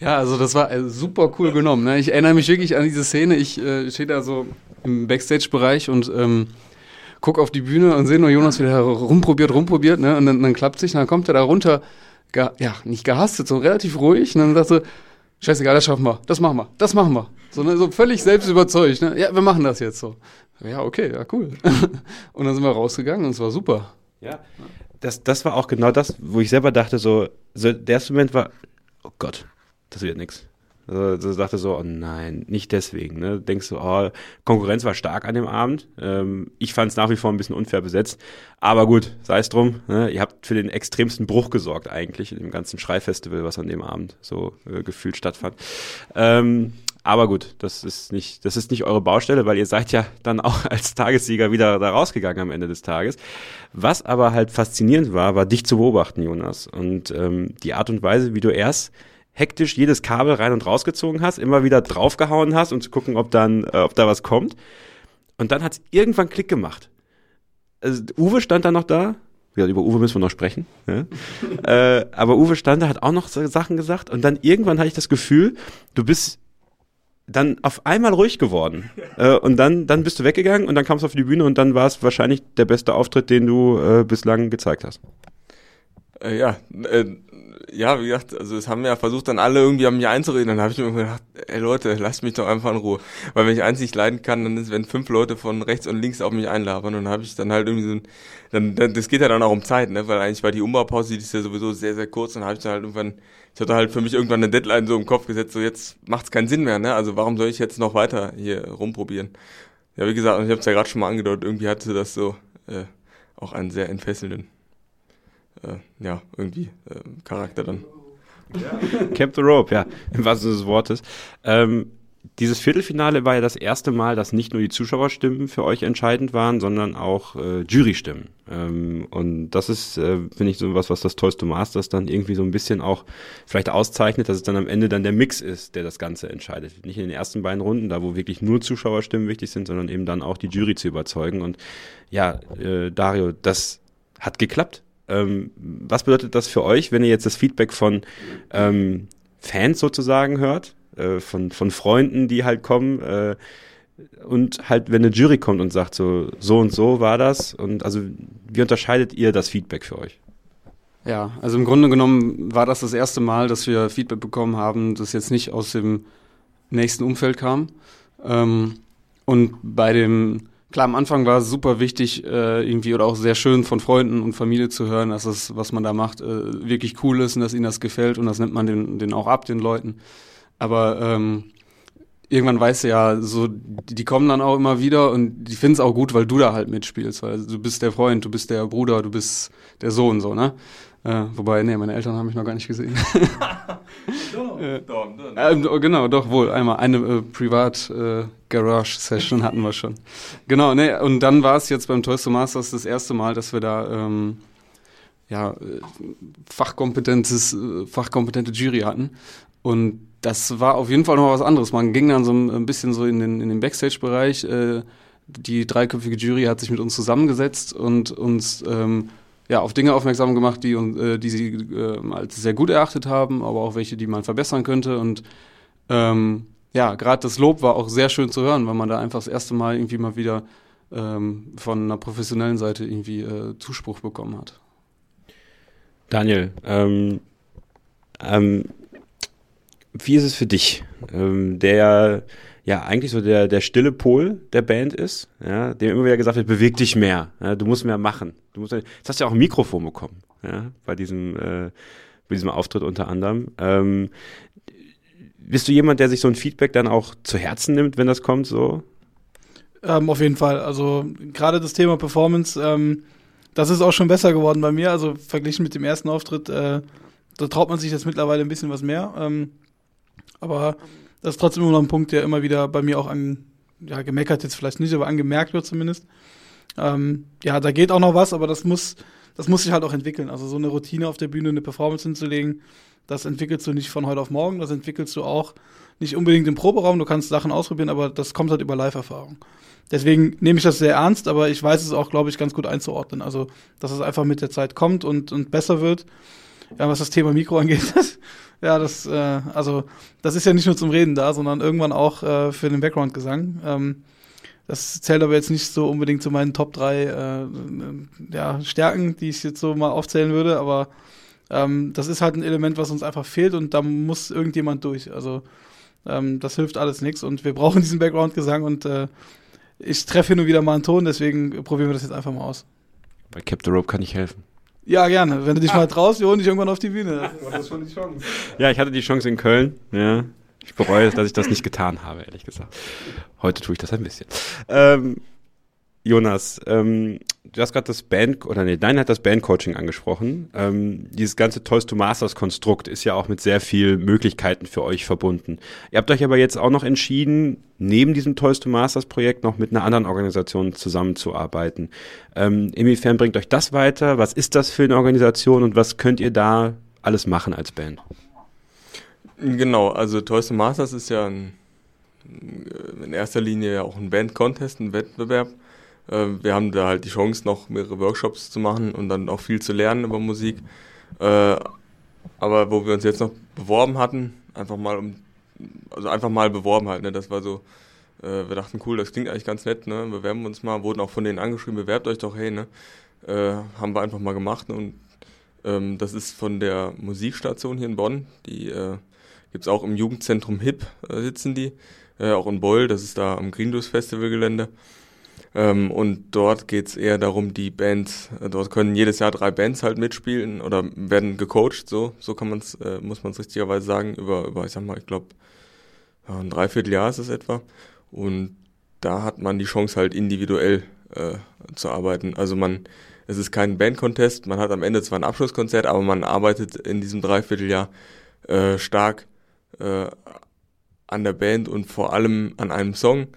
Ja, also das war äh, super cool genommen. Ne? Ich erinnere mich wirklich an diese Szene. Ich äh, stehe da so im Backstage-Bereich und ähm, guck auf die Bühne und sehe nur Jonas wieder rumprobiert, rumprobiert, ne? Und dann, dann klappt sich, dann kommt er da runter, ja, nicht gehastet, so relativ ruhig. Und dann sagt so, scheißegal, das schaffen wir, das machen wir, das machen wir. So, ne, so völlig selbst überzeugt, ne? Ja, wir machen das jetzt so. Ja, okay, ja, cool. und dann sind wir rausgegangen und es war super. Ja. Das, das war auch genau das, wo ich selber dachte, so, so der erste Moment war, oh Gott, das wird nichts. Also, so dachte so, oh nein, nicht deswegen. Ne? Denkst du, oh, Konkurrenz war stark an dem Abend. Ähm, ich fand es nach wie vor ein bisschen unfair besetzt. Aber gut, sei es drum. Ne? Ihr habt für den extremsten Bruch gesorgt eigentlich in dem ganzen Schreifestival, was an dem Abend so äh, gefühlt stattfand. Ähm, aber gut, das ist nicht, das ist nicht eure Baustelle, weil ihr seid ja dann auch als Tagessieger wieder da rausgegangen am Ende des Tages. Was aber halt faszinierend war, war dich zu beobachten, Jonas. Und ähm, die Art und Weise, wie du erst hektisch jedes Kabel rein und rausgezogen hast, immer wieder draufgehauen hast, um zu gucken, ob dann, äh, ob da was kommt. Und dann hat es irgendwann Klick gemacht. Also, Uwe stand da noch da. Ja, über Uwe müssen wir noch sprechen. Ja. äh, aber Uwe stand da, hat auch noch so Sachen gesagt. Und dann irgendwann hatte ich das Gefühl, du bist dann auf einmal ruhig geworden. Äh, und dann, dann bist du weggegangen und dann kamst du auf die Bühne und dann war es wahrscheinlich der beste Auftritt, den du äh, bislang gezeigt hast. Äh, ja, äh, ja, wie gesagt, also es haben ja versucht dann alle irgendwie an mich einzureden. Dann habe ich mir gedacht, ey Leute, lasst mich doch einfach in Ruhe. Weil wenn ich eins nicht leiden kann, dann ist, wenn fünf Leute von rechts und links auf mich einlabern. Dann habe ich dann halt irgendwie so ein, dann, dann, das geht ja dann auch um Zeit, ne? Weil eigentlich war die Umbaupause, die ist ja sowieso sehr, sehr kurz. Und dann habe ich dann halt irgendwann, ich hatte halt für mich irgendwann eine Deadline so im Kopf gesetzt, so jetzt macht's keinen Sinn mehr, ne? Also warum soll ich jetzt noch weiter hier rumprobieren? Ja, wie gesagt, ich habe es ja gerade schon mal angedeutet, irgendwie hatte das so äh, auch einen sehr entfesselnden äh, ja, irgendwie äh, Charakter dann. Cap the Rope, ja, im wahrsten Sinne des Wortes. Ähm, dieses Viertelfinale war ja das erste Mal, dass nicht nur die Zuschauerstimmen für euch entscheidend waren, sondern auch äh, Jurystimmen. Ähm, und das ist, äh, finde ich, so was, was das Toys to Masters dann irgendwie so ein bisschen auch vielleicht auszeichnet, dass es dann am Ende dann der Mix ist, der das Ganze entscheidet. Nicht in den ersten beiden Runden, da wo wirklich nur Zuschauerstimmen wichtig sind, sondern eben dann auch die Jury zu überzeugen. Und ja, äh, Dario, das hat geklappt. Ähm, was bedeutet das für euch, wenn ihr jetzt das Feedback von ähm, Fans sozusagen hört, äh, von, von Freunden, die halt kommen, äh, und halt, wenn eine Jury kommt und sagt, so, so und so war das, und also, wie unterscheidet ihr das Feedback für euch? Ja, also im Grunde genommen war das das erste Mal, dass wir Feedback bekommen haben, das jetzt nicht aus dem nächsten Umfeld kam. Ähm, und bei dem klar, am Anfang war es super wichtig, äh, irgendwie oder auch sehr schön von Freunden und Familie zu hören, dass das, was man da macht, äh, wirklich cool ist und dass ihnen das gefällt und das nimmt man den, den auch ab, den Leuten. Aber ähm, irgendwann weißt du ja, so, die, die kommen dann auch immer wieder und die finden es auch gut, weil du da halt mitspielst, weil du bist der Freund, du bist der Bruder, du bist der Sohn, so, ne? Äh, wobei, nee, meine Eltern haben mich noch gar nicht gesehen. doch, äh, doch, doch. Äh, genau, doch wohl. Einmal eine äh, Privat-Garage-Session äh, hatten wir schon. Genau, nee, und dann war es jetzt beim Toys to Masters das erste Mal, dass wir da ähm, ja, äh, fachkompetentes, fachkompetente Jury hatten. Und das war auf jeden Fall noch was anderes. Man ging dann so ein bisschen so in den, in den Backstage-Bereich. die dreiköpfige Jury hat sich mit uns zusammengesetzt und uns ähm, ja, auf Dinge aufmerksam gemacht, die, äh, die sie äh, als sehr gut erachtet haben, aber auch welche, die man verbessern könnte. Und ähm, ja, gerade das Lob war auch sehr schön zu hören, weil man da einfach das erste Mal irgendwie mal wieder ähm, von einer professionellen Seite irgendwie äh, Zuspruch bekommen hat. Daniel, ähm, ähm, wie ist es für dich, ähm, der ja eigentlich so der, der stille Pol der Band ist, ja, dem immer wieder gesagt wird, beweg dich mehr, ja, du musst mehr machen. Du musst, jetzt hast du ja auch ein Mikrofon bekommen, ja, bei diesem, äh, bei diesem Auftritt unter anderem. Ähm, bist du jemand, der sich so ein Feedback dann auch zu Herzen nimmt, wenn das kommt, so? Ähm, auf jeden Fall. Also gerade das Thema Performance, ähm, das ist auch schon besser geworden bei mir. Also verglichen mit dem ersten Auftritt, äh, da traut man sich jetzt mittlerweile ein bisschen was mehr. Ähm, aber das ist trotzdem immer noch ein Punkt, der immer wieder bei mir auch an, ja, gemeckert jetzt vielleicht nicht, aber angemerkt wird zumindest. Ähm, ja, da geht auch noch was, aber das muss, das muss sich halt auch entwickeln. Also so eine Routine auf der Bühne, eine Performance hinzulegen, das entwickelst du nicht von heute auf morgen, das entwickelst du auch nicht unbedingt im Proberaum, du kannst Sachen ausprobieren, aber das kommt halt über Live-Erfahrung. Deswegen nehme ich das sehr ernst, aber ich weiß es auch, glaube ich, ganz gut einzuordnen. Also, dass es einfach mit der Zeit kommt und, und besser wird. Ja, was das Thema Mikro angeht, das, ja, das, äh, also, das ist ja nicht nur zum Reden da, sondern irgendwann auch äh, für den Background-Gesang. Ähm, das zählt aber jetzt nicht so unbedingt zu meinen Top 3 äh, ja, Stärken, die ich jetzt so mal aufzählen würde, aber ähm, das ist halt ein Element, was uns einfach fehlt und da muss irgendjemand durch. Also ähm, das hilft alles nichts und wir brauchen diesen Background-Gesang und äh, ich treffe hier nur wieder mal einen Ton, deswegen probieren wir das jetzt einfach mal aus. Bei Cap the Rope kann ich helfen. Ja, gerne. Wenn du dich ah. mal traust, wir holen dich irgendwann auf die Bühne. Das ist schon die Chance. Ja, ich hatte die Chance in Köln. Ja. Ich bereue, dass ich das nicht getan habe, ehrlich gesagt. Heute tue ich das ein bisschen. Ähm, Jonas, ähm, du hast gerade das Band, oder nee, Dein hat das Bandcoaching angesprochen. Ähm, dieses ganze Toys to Masters Konstrukt ist ja auch mit sehr vielen Möglichkeiten für euch verbunden. Ihr habt euch aber jetzt auch noch entschieden, neben diesem Toys to Masters Projekt noch mit einer anderen Organisation zusammenzuarbeiten. Ähm, inwiefern bringt euch das weiter? Was ist das für eine Organisation und was könnt ihr da alles machen als Band? Genau, also Toys to Masters ist ja ein, in erster Linie ja auch ein Band-Contest, ein Wettbewerb äh, wir haben da halt die Chance, noch mehrere Workshops zu machen und dann auch viel zu lernen über Musik. Äh, aber wo wir uns jetzt noch beworben hatten, einfach mal um, also einfach mal beworben halt, ne? Das war so, äh, wir dachten, cool, das klingt eigentlich ganz nett, ne? Bewerben uns mal, wurden auch von denen angeschrieben, bewerbt euch doch, hey, ne? Äh, haben wir einfach mal gemacht und ähm, das ist von der Musikstation hier in Bonn, die äh, gibt es auch im Jugendzentrum HIP, äh, sitzen die, äh, auch in Boll, das ist da am Greenduce Festival Gelände. Ähm, und dort geht es eher darum, die Bands, äh, dort können jedes Jahr drei Bands halt mitspielen oder werden gecoacht, so, so kann man's, äh, muss man es richtigerweise sagen, über, über, ich sag mal, ich glaube, ein Dreivierteljahr ist es etwa. Und da hat man die Chance halt individuell äh, zu arbeiten. Also man, es ist kein Bandcontest, man hat am Ende zwar ein Abschlusskonzert, aber man arbeitet in diesem Dreivierteljahr äh, stark äh, an der Band und vor allem an einem Song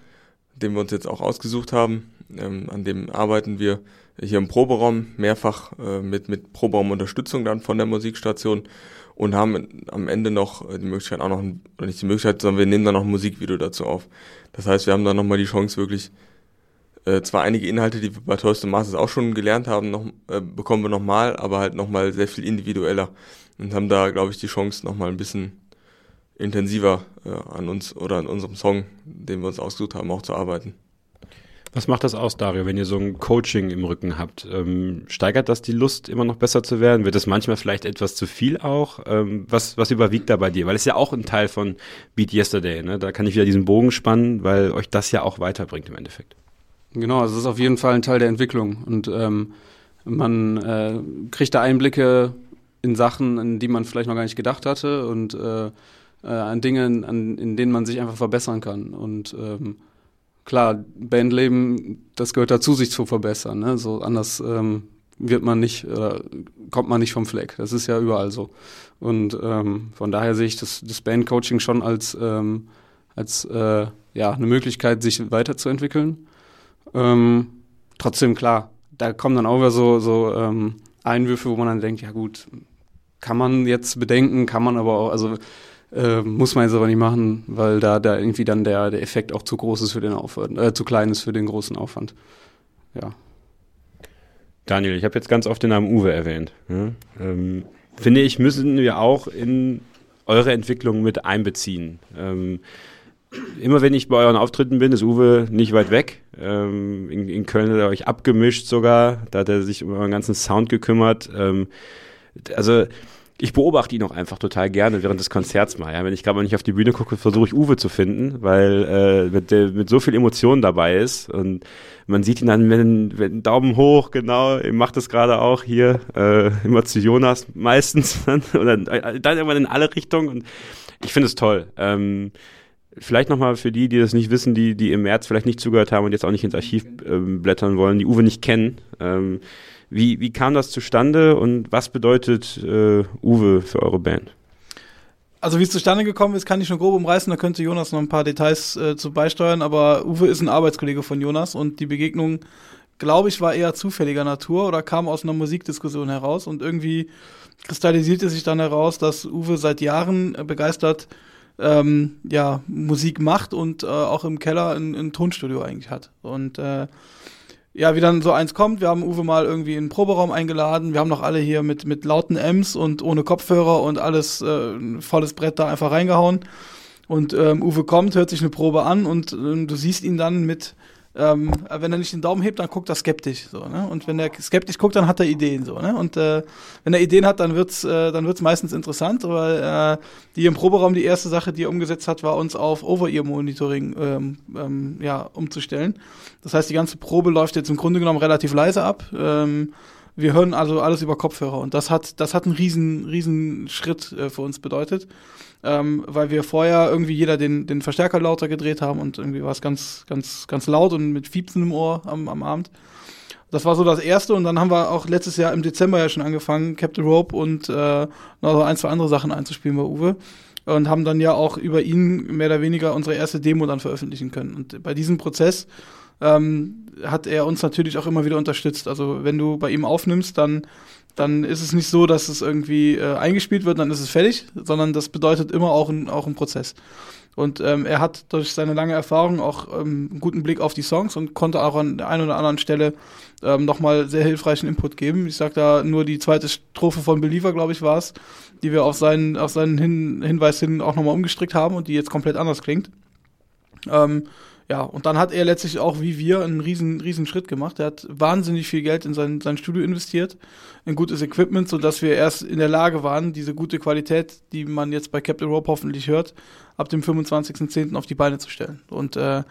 den wir uns jetzt auch ausgesucht haben. Ähm, an dem arbeiten wir hier im Proberaum mehrfach äh, mit, mit Proberaumunterstützung dann von der Musikstation und haben am Ende noch äh, die Möglichkeit auch noch, oder nicht die Möglichkeit, sondern wir nehmen dann noch ein Musikvideo dazu auf. Das heißt, wir haben dann nochmal die Chance wirklich, äh, zwar einige Inhalte, die wir bei Toys Masters auch schon gelernt haben, noch, äh, bekommen wir nochmal, aber halt nochmal sehr viel individueller und haben da, glaube ich, die Chance nochmal ein bisschen intensiver äh, an uns oder an unserem Song, den wir uns ausgesucht haben, auch zu arbeiten. Was macht das aus, Dario, wenn ihr so ein Coaching im Rücken habt? Ähm, steigert das die Lust, immer noch besser zu werden? Wird es manchmal vielleicht etwas zu viel auch? Ähm, was, was überwiegt da bei dir? Weil es ja auch ein Teil von Beat Yesterday, ne? Da kann ich wieder diesen Bogen spannen, weil euch das ja auch weiterbringt im Endeffekt. Genau, also es ist auf jeden Fall ein Teil der Entwicklung und ähm, man äh, kriegt da Einblicke in Sachen, in die man vielleicht noch gar nicht gedacht hatte und äh, äh, an Dingen, an, in denen man sich einfach verbessern kann. Und ähm, klar, Bandleben, das gehört dazu, sich zu verbessern. Ne? So anders ähm, wird man nicht, äh, kommt man nicht vom Fleck. Das ist ja überall so. Und ähm, von daher sehe ich das, das Bandcoaching schon als, ähm, als äh, ja, eine Möglichkeit, sich weiterzuentwickeln. Ähm, trotzdem, klar, da kommen dann auch wieder so, so ähm, Einwürfe, wo man dann denkt, ja gut, kann man jetzt bedenken, kann man aber auch, also äh, muss man jetzt aber nicht machen, weil da, da irgendwie dann der, der Effekt auch zu groß ist für den Aufwand, äh, zu klein ist für den großen Aufwand. Ja. Daniel, ich habe jetzt ganz oft den Namen Uwe erwähnt. Ja? Ähm, finde ich, müssen wir auch in eure Entwicklung mit einbeziehen. Ähm, immer wenn ich bei euren Auftritten bin, ist Uwe nicht weit weg. Ähm, in, in, Köln hat er euch abgemischt sogar. Da hat er sich um euren ganzen Sound gekümmert. Ähm, also ich beobachte ihn auch einfach total gerne während des Konzerts mal. Ja. Wenn ich gerade mal nicht auf die Bühne gucke, versuche ich Uwe zu finden, weil äh, mit, der, mit so viel Emotion dabei ist. Und man sieht ihn dann mit, mit Daumen hoch, genau, er macht es gerade auch hier, äh, immer zu Jonas meistens dann, oder äh, dann irgendwann in alle Richtungen. Und ich finde es toll. Ähm, Vielleicht nochmal für die, die das nicht wissen, die, die im März vielleicht nicht zugehört haben und jetzt auch nicht ins Archiv äh, blättern wollen, die Uwe nicht kennen. Ähm, wie, wie kam das zustande und was bedeutet äh, Uwe für eure Band? Also wie es zustande gekommen ist, kann ich schon grob umreißen, da könnte Jonas noch ein paar Details äh, zu beisteuern, aber Uwe ist ein Arbeitskollege von Jonas und die Begegnung, glaube ich, war eher zufälliger Natur oder kam aus einer Musikdiskussion heraus und irgendwie kristallisierte sich dann heraus, dass Uwe seit Jahren begeistert ähm, ja, Musik macht und äh, auch im Keller ein, ein Tonstudio eigentlich hat. Und äh, ja, wie dann so eins kommt, wir haben Uwe mal irgendwie in den Proberaum eingeladen, wir haben noch alle hier mit, mit lauten M's und ohne Kopfhörer und alles äh, volles Brett da einfach reingehauen. Und ähm, Uwe kommt, hört sich eine Probe an und ähm, du siehst ihn dann mit ähm, wenn er nicht den Daumen hebt, dann guckt er skeptisch. So, ne? Und wenn er skeptisch guckt, dann hat er Ideen. So, ne? Und äh, wenn er Ideen hat, dann wird's, äh, meistens interessant, weil äh, die im Proberaum die erste Sache, die er umgesetzt hat, war uns auf Over-Ear-Monitoring ähm, ähm, ja, umzustellen. Das heißt, die ganze Probe läuft jetzt im Grunde genommen relativ leise ab. Ähm, wir hören also alles über Kopfhörer und das hat, das hat einen riesen, riesen Schritt äh, für uns bedeutet ähm, weil wir vorher irgendwie jeder den, den Verstärker lauter gedreht haben und irgendwie war es ganz, ganz, ganz laut und mit Fiepsen im Ohr am, am Abend. Das war so das erste und dann haben wir auch letztes Jahr im Dezember ja schon angefangen, Captain Rope und äh, noch so ein, zwei andere Sachen einzuspielen bei Uwe und haben dann ja auch über ihn mehr oder weniger unsere erste Demo dann veröffentlichen können. Und bei diesem Prozess ähm, hat er uns natürlich auch immer wieder unterstützt. Also wenn du bei ihm aufnimmst, dann dann ist es nicht so, dass es irgendwie äh, eingespielt wird, dann ist es fertig, sondern das bedeutet immer auch ein, auch ein Prozess. Und ähm, er hat durch seine lange Erfahrung auch ähm, einen guten Blick auf die Songs und konnte auch an der einen oder anderen Stelle ähm, nochmal sehr hilfreichen Input geben. Ich sag da nur die zweite Strophe von Believer, glaube ich, war es, die wir auf seinen, auf seinen hin Hinweis hin auch nochmal umgestrickt haben und die jetzt komplett anders klingt. Ähm, ja, und dann hat er letztlich auch wie wir einen riesen, riesen Schritt gemacht. Er hat wahnsinnig viel Geld in sein, sein Studio investiert, in gutes Equipment, sodass wir erst in der Lage waren, diese gute Qualität, die man jetzt bei Captain Rope hoffentlich hört, ab dem 25.10. auf die Beine zu stellen. Und äh,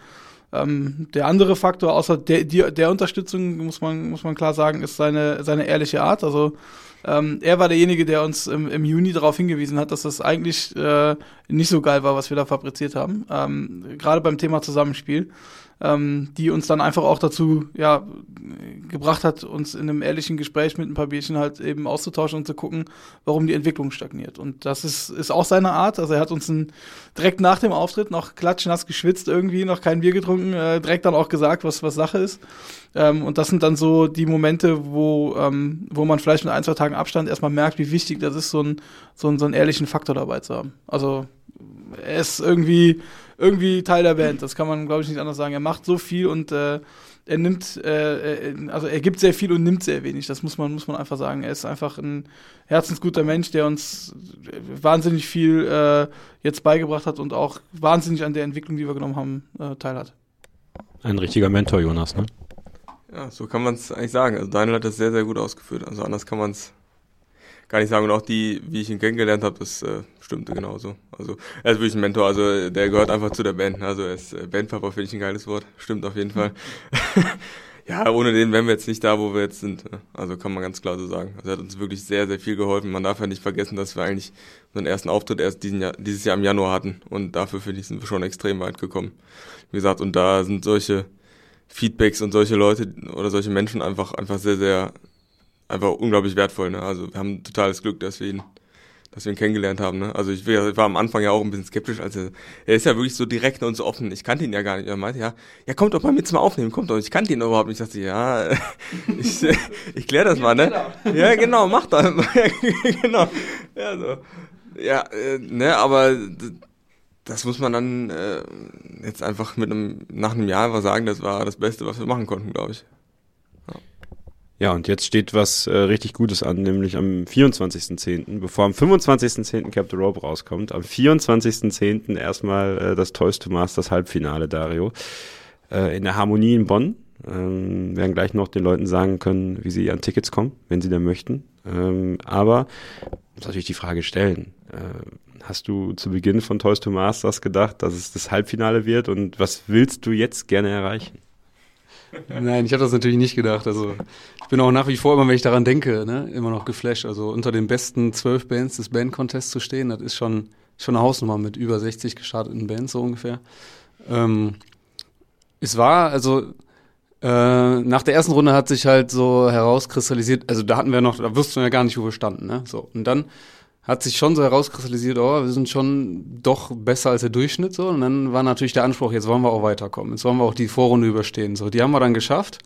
ähm, der andere Faktor, außer der, der, der Unterstützung, muss man, muss man klar sagen, ist seine, seine ehrliche Art. Also ähm, er war derjenige, der uns im, im Juni darauf hingewiesen hat, dass das eigentlich äh, nicht so geil war, was wir da fabriziert haben. Ähm, Gerade beim Thema Zusammenspiel ähm, die uns dann einfach auch dazu ja, gebracht hat, uns in einem ehrlichen Gespräch mit ein paar Bierchen halt eben auszutauschen und zu gucken, warum die Entwicklung stagniert. Und das ist, ist auch seine Art. Also er hat uns ein, direkt nach dem Auftritt noch klatschnass geschwitzt irgendwie, noch kein Bier getrunken, äh, direkt dann auch gesagt, was, was Sache ist. Ähm, und das sind dann so die Momente, wo, ähm, wo man vielleicht mit ein, zwei Tagen Abstand erstmal merkt, wie wichtig das ist, so, ein, so, ein, so einen ehrlichen Faktor dabei zu haben. Also er ist irgendwie irgendwie Teil der Band. Das kann man, glaube ich, nicht anders sagen. Er macht so viel und äh, er nimmt, äh, äh, also er gibt sehr viel und nimmt sehr wenig. Das muss man, muss man einfach sagen. Er ist einfach ein herzensguter Mensch, der uns wahnsinnig viel äh, jetzt beigebracht hat und auch wahnsinnig an der Entwicklung, die wir genommen haben, äh, teilhat. Ein richtiger Mentor, Jonas, ne? Ja, so kann man es eigentlich sagen. Also Daniel hat das sehr, sehr gut ausgeführt. Also anders kann man es gar nicht sagen. Und auch die, wie ich ihn kennengelernt habe, das äh, stimmte genauso. Also er ist wirklich ein Mentor, also der gehört einfach zu der Band. Also er ist äh, Bandpapa, finde ich ein geiles Wort. Stimmt auf jeden Fall. ja, ohne den wären wir jetzt nicht da, wo wir jetzt sind. Ne? Also kann man ganz klar so sagen. Also er hat uns wirklich sehr, sehr viel geholfen. Man darf ja nicht vergessen, dass wir eigentlich unseren ersten Auftritt erst diesen Jahr, dieses Jahr im Januar hatten. Und dafür, finde ich, sind wir schon extrem weit gekommen. Wie gesagt, und da sind solche Feedbacks und solche Leute oder solche Menschen einfach, einfach sehr, sehr, einfach unglaublich wertvoll. Ne? Also wir haben totales Glück, dass wir ihn dass wir ihn kennengelernt haben. Ne? Also ich war am Anfang ja auch ein bisschen skeptisch, als er, ist ja wirklich so direkt und so offen. Ich kannte ihn ja gar nicht. Er meinte, ja, ja, kommt doch mal mit zum Aufnehmen, kommt doch. Ich kannte ihn überhaupt nicht. Ich dachte, ja, ich, ich klär das mal, ne? Ja, genau, mach das. genau. Ja, so. Ja, äh, ne, aber das muss man dann äh, jetzt einfach mit einem, nach einem Jahr einfach sagen, das war das Beste, was wir machen konnten, glaube ich. Ja, und jetzt steht was äh, richtig Gutes an, nämlich am 24.10., bevor am 25.10. Cap the Rope rauskommt, am 24.10. erstmal äh, das Toys to Masters Halbfinale, Dario, äh, in der Harmonie in Bonn. Ähm, werden gleich noch den Leuten sagen können, wie sie an Tickets kommen, wenn sie denn möchten. Ähm, aber muss natürlich die Frage stellen, äh, hast du zu Beginn von Toys to Masters gedacht, dass es das Halbfinale wird und was willst du jetzt gerne erreichen? Nein, ich habe das natürlich nicht gedacht. Also ich bin auch nach wie vor immer, wenn ich daran denke, ne, immer noch geflasht. Also unter den besten zwölf Bands des Band-Contests zu stehen, das ist schon, schon eine Hausnummer mit über 60 gestarteten Bands so ungefähr. Ähm, es war, also äh, nach der ersten Runde hat sich halt so herauskristallisiert, also da hatten wir noch, da wussten wir ja gar nicht, wo wir standen. Ne? So, und dann hat sich schon so herauskristallisiert, oh, wir sind schon doch besser als der Durchschnitt so. Und dann war natürlich der Anspruch, jetzt wollen wir auch weiterkommen, jetzt wollen wir auch die Vorrunde überstehen. So, die haben wir dann geschafft.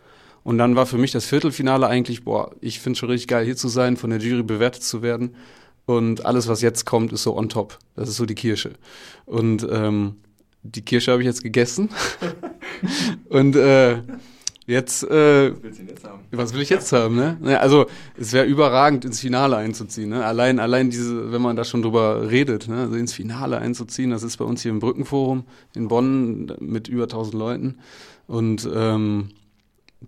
Und dann war für mich das Viertelfinale eigentlich, boah, ich finde schon richtig geil, hier zu sein, von der Jury bewertet zu werden. Und alles, was jetzt kommt, ist so on top. Das ist so die Kirsche. Und ähm, die Kirsche habe ich jetzt gegessen. und äh, Jetzt, äh, was, jetzt was will ich jetzt haben, ne? Ja, also es wäre überragend, ins Finale einzuziehen. Ne? Allein, allein diese, wenn man da schon drüber redet, ne? also ins Finale einzuziehen, das ist bei uns hier im Brückenforum in Bonn mit über 1000 Leuten. Und ähm,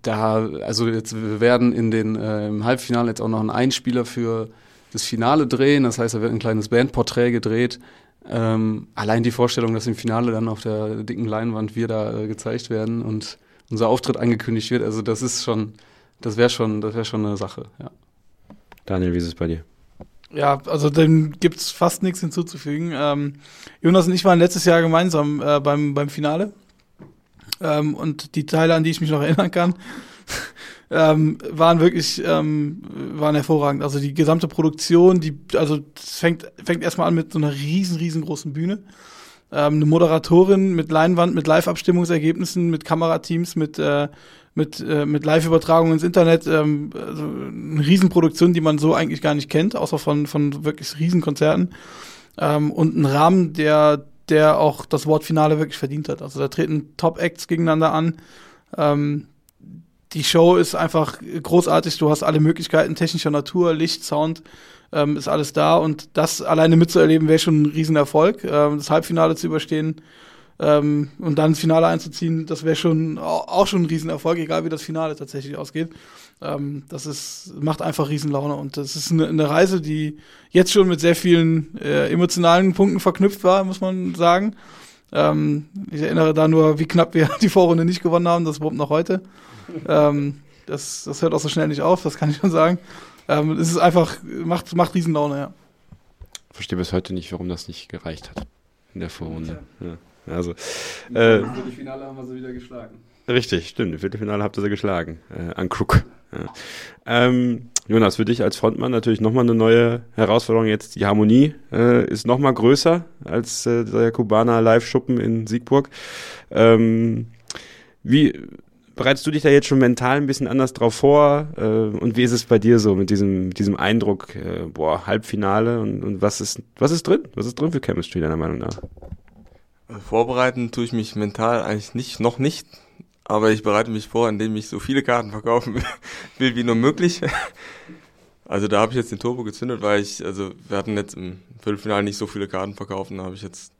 da, also jetzt wir werden in den äh, im Halbfinale jetzt auch noch einen Einspieler für das Finale drehen. Das heißt, da wird ein kleines Bandporträt gedreht. Ähm, allein die Vorstellung, dass im Finale dann auf der dicken Leinwand wir da äh, gezeigt werden und unser Auftritt angekündigt wird, also das ist schon, das wäre schon, das wäre schon eine Sache, ja. Daniel, wie ist es bei dir? Ja, also dem gibt's fast nichts hinzuzufügen. Ähm, Jonas und ich waren letztes Jahr gemeinsam äh, beim, beim Finale. Ähm, und die Teile, an die ich mich noch erinnern kann, ähm, waren wirklich ähm, waren hervorragend. Also die gesamte Produktion, die also es fängt fängt erstmal an mit so einer riesen riesengroßen Bühne, ähm, eine Moderatorin mit Leinwand, mit Live-Abstimmungsergebnissen, mit Kamerateams, mit äh, mit äh, mit Live-Übertragung ins Internet, ähm, also eine Riesenproduktion, die man so eigentlich gar nicht kennt, außer von von wirklich Riesenkonzerten ähm, und ein Rahmen, der der auch das Wort Finale wirklich verdient hat. Also da treten Top-Acts gegeneinander an. Ähm, die Show ist einfach großartig. Du hast alle Möglichkeiten technischer Natur, Licht, Sound, ähm, ist alles da. Und das alleine mitzuerleben, wäre schon ein Riesenerfolg. Ähm, das Halbfinale zu überstehen ähm, und dann ins Finale einzuziehen, das wäre schon auch schon ein Riesenerfolg, egal wie das Finale tatsächlich ausgeht. Ähm, das ist, macht einfach Riesenlaune. Und das ist eine, eine Reise, die jetzt schon mit sehr vielen äh, emotionalen Punkten verknüpft war, muss man sagen. Ähm, ich erinnere da nur, wie knapp wir die Vorrunde nicht gewonnen haben, das wurmt noch heute. Ähm, das, das hört auch so schnell nicht auf, das kann ich schon sagen. Ähm, es ist einfach, macht, macht Riesenlaune, ja. Verstehe bis heute nicht, warum das nicht gereicht hat in der Vorrunde. Ja. Also, äh, Im Viertelfinale haben wir sie wieder geschlagen. Richtig, stimmt. Im Viertelfinale habt ihr sie geschlagen. Äh, an Krug. Ja. Ähm, Jonas, für dich als Frontmann natürlich nochmal eine neue Herausforderung jetzt. Die Harmonie äh, ist nochmal größer als äh, der Kubaner Live-Schuppen in Siegburg. Ähm, wie bereitest du dich da jetzt schon mental ein bisschen anders drauf vor? Äh, und wie ist es bei dir so mit diesem, diesem Eindruck, äh, boah, Halbfinale und, und was ist, was ist drin? Was ist drin für Chemistry deiner Meinung nach? Vorbereiten tue ich mich mental eigentlich nicht, noch nicht, aber ich bereite mich vor, indem ich so viele Karten verkaufen will, wie nur möglich. Also da habe ich jetzt den Turbo gezündet, weil ich, also wir hatten jetzt im Viertelfinale nicht so viele Karten verkauft, da habe ich jetzt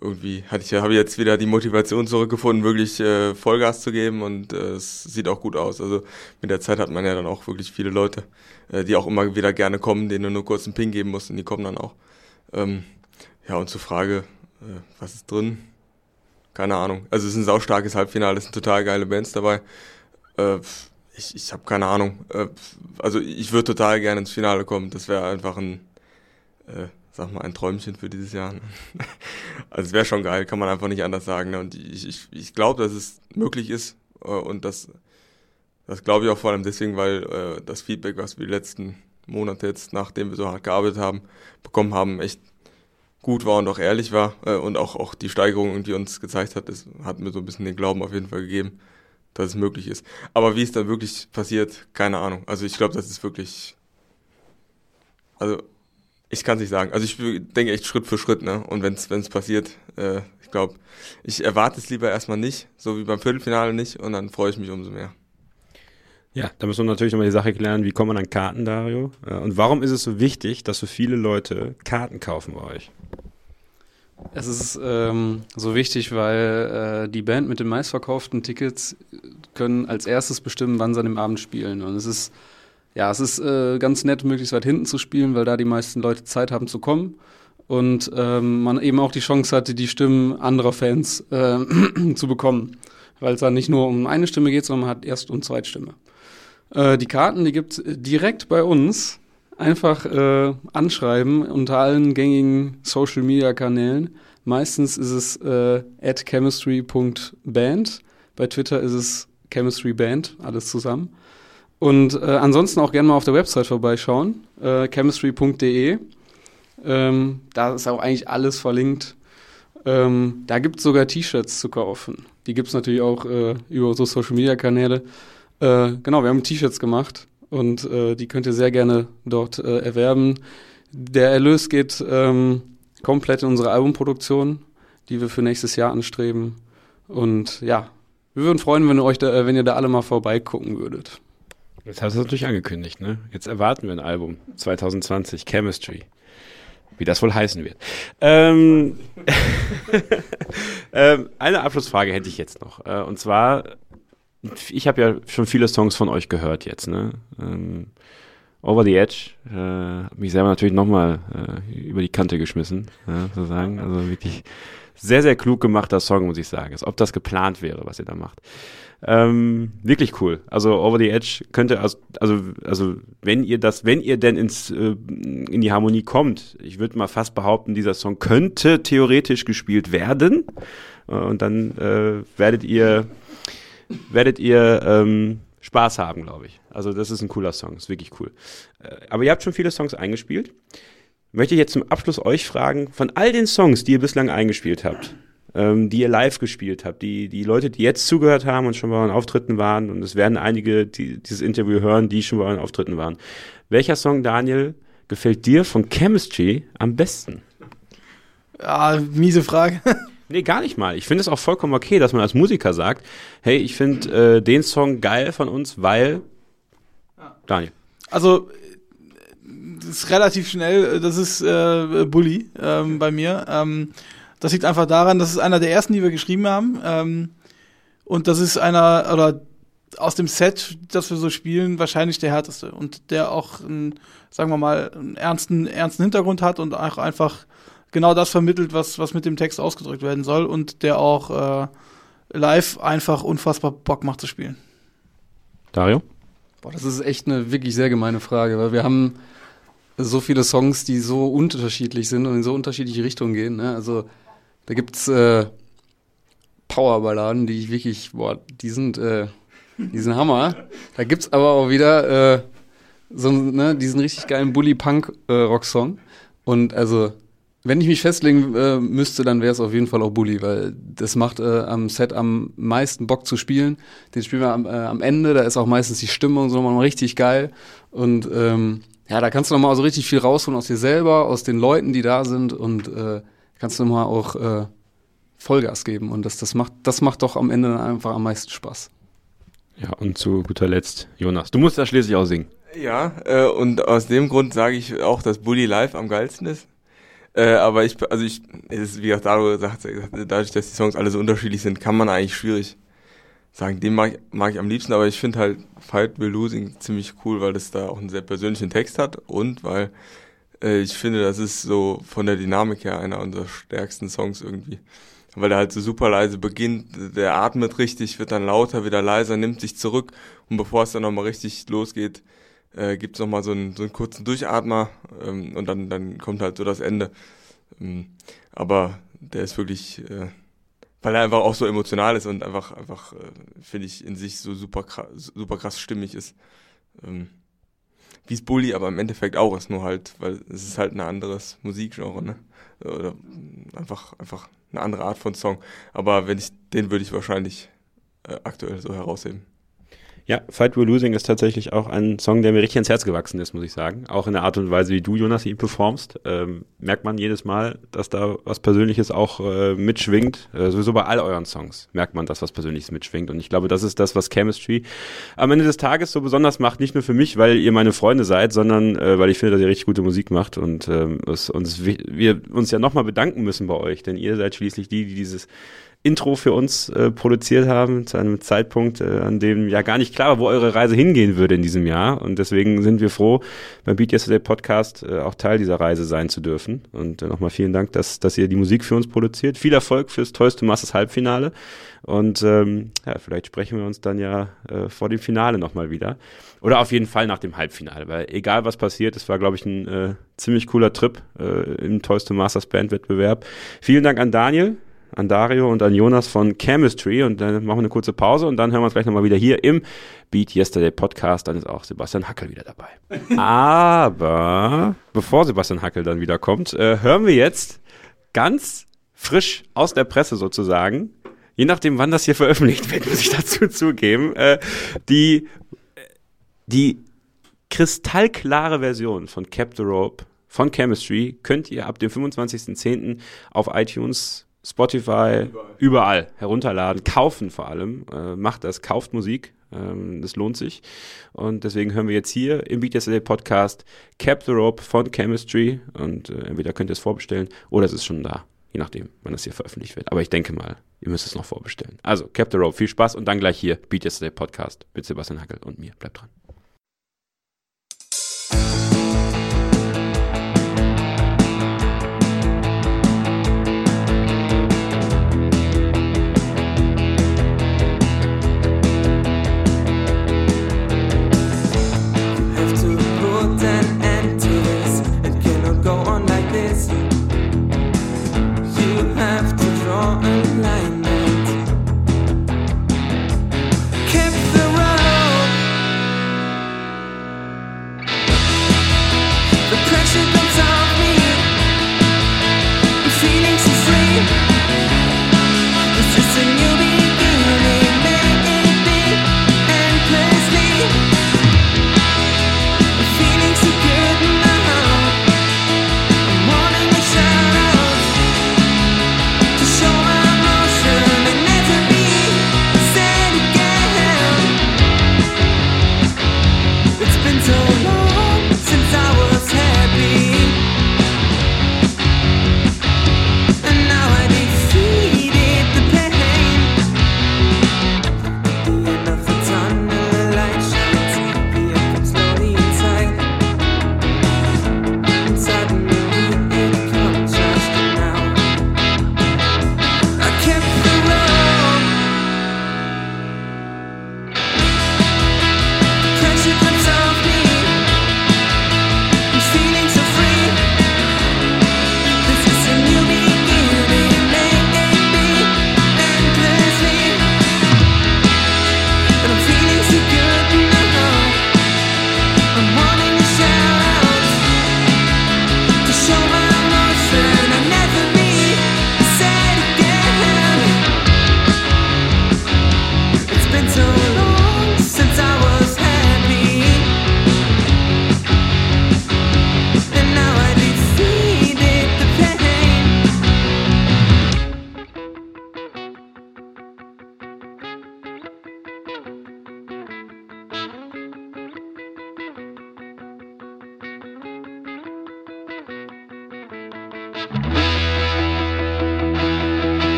irgendwie, hatte ich, habe jetzt wieder die Motivation zurückgefunden, wirklich äh, Vollgas zu geben und äh, es sieht auch gut aus. Also mit der Zeit hat man ja dann auch wirklich viele Leute, äh, die auch immer wieder gerne kommen, denen du nur kurz einen Ping geben musst und die kommen dann auch. Ähm, ja, und zur Frage, äh, was ist drin? Keine Ahnung. Also es ist ein saustarkes Halbfinale, es sind total geile Bands dabei. Äh, ich ich habe keine Ahnung. Äh, also ich würde total gerne ins Finale kommen. Das wäre einfach ein, äh, sag mal, ein Träumchen für dieses Jahr. Ne? Also es wäre schon geil, kann man einfach nicht anders sagen. Ne? Und ich, ich, ich glaube, dass es möglich ist äh, und das, das glaube ich auch vor allem deswegen, weil äh, das Feedback, was wir die letzten Monate jetzt, nachdem wir so hart gearbeitet haben, bekommen haben, echt gut war und auch ehrlich war äh, und auch, auch die Steigerung, die uns gezeigt hat, das hat mir so ein bisschen den Glauben auf jeden Fall gegeben, dass es möglich ist. Aber wie es dann wirklich passiert, keine Ahnung. Also ich glaube, das ist wirklich, also ich kann es nicht sagen. Also ich denke echt Schritt für Schritt, ne? Und wenn es passiert, äh, ich glaube, ich erwarte es lieber erstmal nicht, so wie beim Viertelfinale nicht, und dann freue ich mich umso mehr. Ja, da müssen wir natürlich nochmal die Sache klären, wie kommt man an Karten, Dario? Und warum ist es so wichtig, dass so viele Leute Karten kaufen bei euch? Es ist ähm, so wichtig, weil äh, die Band mit den meistverkauften Tickets können als erstes bestimmen, wann sie an dem Abend spielen. Und es ist, ja, es ist äh, ganz nett, möglichst weit hinten zu spielen, weil da die meisten Leute Zeit haben zu kommen. Und ähm, man eben auch die Chance hatte, die Stimmen anderer Fans äh, zu bekommen. Weil es dann nicht nur um eine Stimme geht, sondern man hat Erst- und Zweitstimme. Äh, die Karten, die gibt's direkt bei uns einfach äh, anschreiben unter allen gängigen Social Media Kanälen. Meistens ist es äh, at chemistry.band. Bei Twitter ist es chemistryband, alles zusammen. Und äh, ansonsten auch gerne mal auf der Website vorbeischauen, äh, chemistry.de. Ähm, da ist auch eigentlich alles verlinkt. Ähm, da gibt es sogar T-Shirts zu kaufen. Die gibt es natürlich auch äh, über so Social Media Kanäle. Äh, genau, wir haben T-Shirts gemacht und äh, die könnt ihr sehr gerne dort äh, erwerben. Der Erlös geht ähm, komplett in unsere Albumproduktion, die wir für nächstes Jahr anstreben. Und ja, wir würden freuen, wenn ihr euch da, äh, wenn ihr da alle mal vorbeigucken würdet. Jetzt hast du es natürlich angekündigt, ne? Jetzt erwarten wir ein Album 2020, Chemistry. wie das wohl heißen wird. Ähm, ähm, eine Abschlussfrage hätte ich jetzt noch. Äh, und zwar, ich habe ja schon viele Songs von euch gehört jetzt. Ne? Ähm, Over the Edge, äh, mich selber natürlich nochmal äh, über die Kante geschmissen, ja, sozusagen. Also wirklich sehr, sehr klug gemachter Song, muss ich sagen. Als ob das geplant wäre, was ihr da macht. Ähm, wirklich cool. Also Over the Edge könnte, also, also, wenn ihr das, wenn ihr denn ins, äh, in die Harmonie kommt, ich würde mal fast behaupten, dieser Song könnte theoretisch gespielt werden. Äh, und dann äh, werdet ihr, werdet ihr ähm, Spaß haben, glaube ich. Also das ist ein cooler Song, ist wirklich cool. Äh, aber ihr habt schon viele Songs eingespielt. Möchte ich jetzt zum Abschluss euch fragen, von all den Songs, die ihr bislang eingespielt habt, ähm, die ihr live gespielt habt, die, die Leute, die jetzt zugehört haben und schon bei euren Auftritten waren, und es werden einige, die dieses Interview hören, die schon bei euren Auftritten waren. Welcher Song, Daniel, gefällt dir von Chemistry am besten? Ja, miese Frage. Nee, gar nicht mal. Ich finde es auch vollkommen okay, dass man als Musiker sagt, hey, ich finde äh, den Song geil von uns, weil Daniel. Also das ist relativ schnell, das ist äh, Bully ähm, bei mir. Ähm, das liegt einfach daran, das ist einer der ersten, die wir geschrieben haben. Ähm, und das ist einer, oder aus dem Set, das wir so spielen, wahrscheinlich der härteste. Und der auch, einen, sagen wir mal, einen ernsten, ernsten Hintergrund hat und auch einfach genau das vermittelt, was, was mit dem Text ausgedrückt werden soll. Und der auch äh, live einfach unfassbar Bock macht zu spielen. Dario? Boah, das ist echt eine wirklich sehr gemeine Frage, weil wir haben so viele Songs, die so unterschiedlich sind und in so unterschiedliche Richtungen gehen. Ne? Also da gibt's äh, Powerballaden, die ich wirklich, boah, die sind, äh, die sind Hammer. Da gibt's aber auch wieder äh, so ne, diesen richtig geilen Bully-Punk-Rock-Song. Und also, wenn ich mich festlegen äh, müsste, dann wäre es auf jeden Fall auch Bully, weil das macht äh, am Set am meisten Bock zu spielen. Den spielen wir am, äh, am Ende, da ist auch meistens die Stimmung so nochmal richtig geil. Und ähm, ja, da kannst du nochmal so richtig viel rausholen aus dir selber, aus den Leuten, die da sind und äh, kannst du nochmal auch äh, Vollgas geben. Und das, das, macht, das macht doch am Ende dann einfach am meisten Spaß. Ja, und zu guter Letzt, Jonas, du musst da schließlich auch singen. Ja, äh, und aus dem Grund sage ich auch, dass Bully live am geilsten ist. Äh, aber ich, also ich, es ist, wie auch Daro sagt, dadurch, dass die Songs alle so unterschiedlich sind, kann man eigentlich schwierig sagen, den mag, mag ich am liebsten, aber ich finde halt Fight Will Losing ziemlich cool, weil das da auch einen sehr persönlichen Text hat und weil ich finde, das ist so von der Dynamik her einer unserer stärksten Songs irgendwie. Weil er halt so super leise beginnt, der atmet richtig, wird dann lauter, wieder leiser, nimmt sich zurück und bevor es dann nochmal richtig losgeht, äh, gibt es nochmal so einen, so einen kurzen Durchatmer ähm, und dann, dann kommt halt so das Ende. Ähm, aber der ist wirklich... Äh, weil er einfach auch so emotional ist und einfach, einfach, äh, finde ich, in sich so super super krass stimmig ist. Ähm, wie es Bully aber im Endeffekt auch ist, nur halt, weil es ist halt ein anderes Musikgenre, ne? Oder einfach, einfach eine andere Art von Song. Aber wenn ich, den würde ich wahrscheinlich äh, aktuell so herausheben. Ja, Fight We're Losing ist tatsächlich auch ein Song, der mir richtig ins Herz gewachsen ist, muss ich sagen. Auch in der Art und Weise, wie du, Jonas, ihn performst, ähm, merkt man jedes Mal, dass da was Persönliches auch äh, mitschwingt. Äh, sowieso bei all euren Songs merkt man, dass was Persönliches mitschwingt. Und ich glaube, das ist das, was Chemistry am Ende des Tages so besonders macht. Nicht nur für mich, weil ihr meine Freunde seid, sondern äh, weil ich finde, dass ihr richtig gute Musik macht und ähm, es, uns, wir uns ja nochmal bedanken müssen bei euch, denn ihr seid schließlich die, die dieses Intro für uns äh, produziert haben, zu einem Zeitpunkt, äh, an dem ja gar nicht klar war, wo eure Reise hingehen würde in diesem Jahr. Und deswegen sind wir froh, beim Beat Yesterday Podcast äh, auch Teil dieser Reise sein zu dürfen. Und äh, nochmal vielen Dank, dass, dass ihr die Musik für uns produziert. Viel Erfolg fürs Toys to Masters Halbfinale. Und ähm, ja, vielleicht sprechen wir uns dann ja äh, vor dem Finale nochmal wieder. Oder auf jeden Fall nach dem Halbfinale, weil egal was passiert, es war, glaube ich, ein äh, ziemlich cooler Trip im Toys to Masters Bandwettbewerb. Vielen Dank an Daniel an Dario und an Jonas von Chemistry und dann machen wir eine kurze Pause und dann hören wir uns gleich nochmal wieder hier im Beat Yesterday Podcast. Dann ist auch Sebastian Hackel wieder dabei. Aber bevor Sebastian Hackel dann wieder kommt, äh, hören wir jetzt ganz frisch aus der Presse sozusagen, je nachdem, wann das hier veröffentlicht wird, muss ich dazu zugeben, äh, die, die kristallklare Version von Cap the Rope von Chemistry könnt ihr ab dem 25.10. auf iTunes Spotify, überall. überall. herunterladen, kaufen vor allem. Äh, macht das, kauft Musik. Ähm, das lohnt sich. Und deswegen hören wir jetzt hier im Beat Yesterday Podcast Cap the Rope von Chemistry. Und äh, entweder könnt ihr es vorbestellen oder es ist schon da. Je nachdem, wann das hier veröffentlicht wird. Aber ich denke mal, ihr müsst es noch vorbestellen. Also, Cap the Rope, viel Spaß und dann gleich hier Beat Yesterday Podcast mit Sebastian Hackel und mir. Bleibt dran.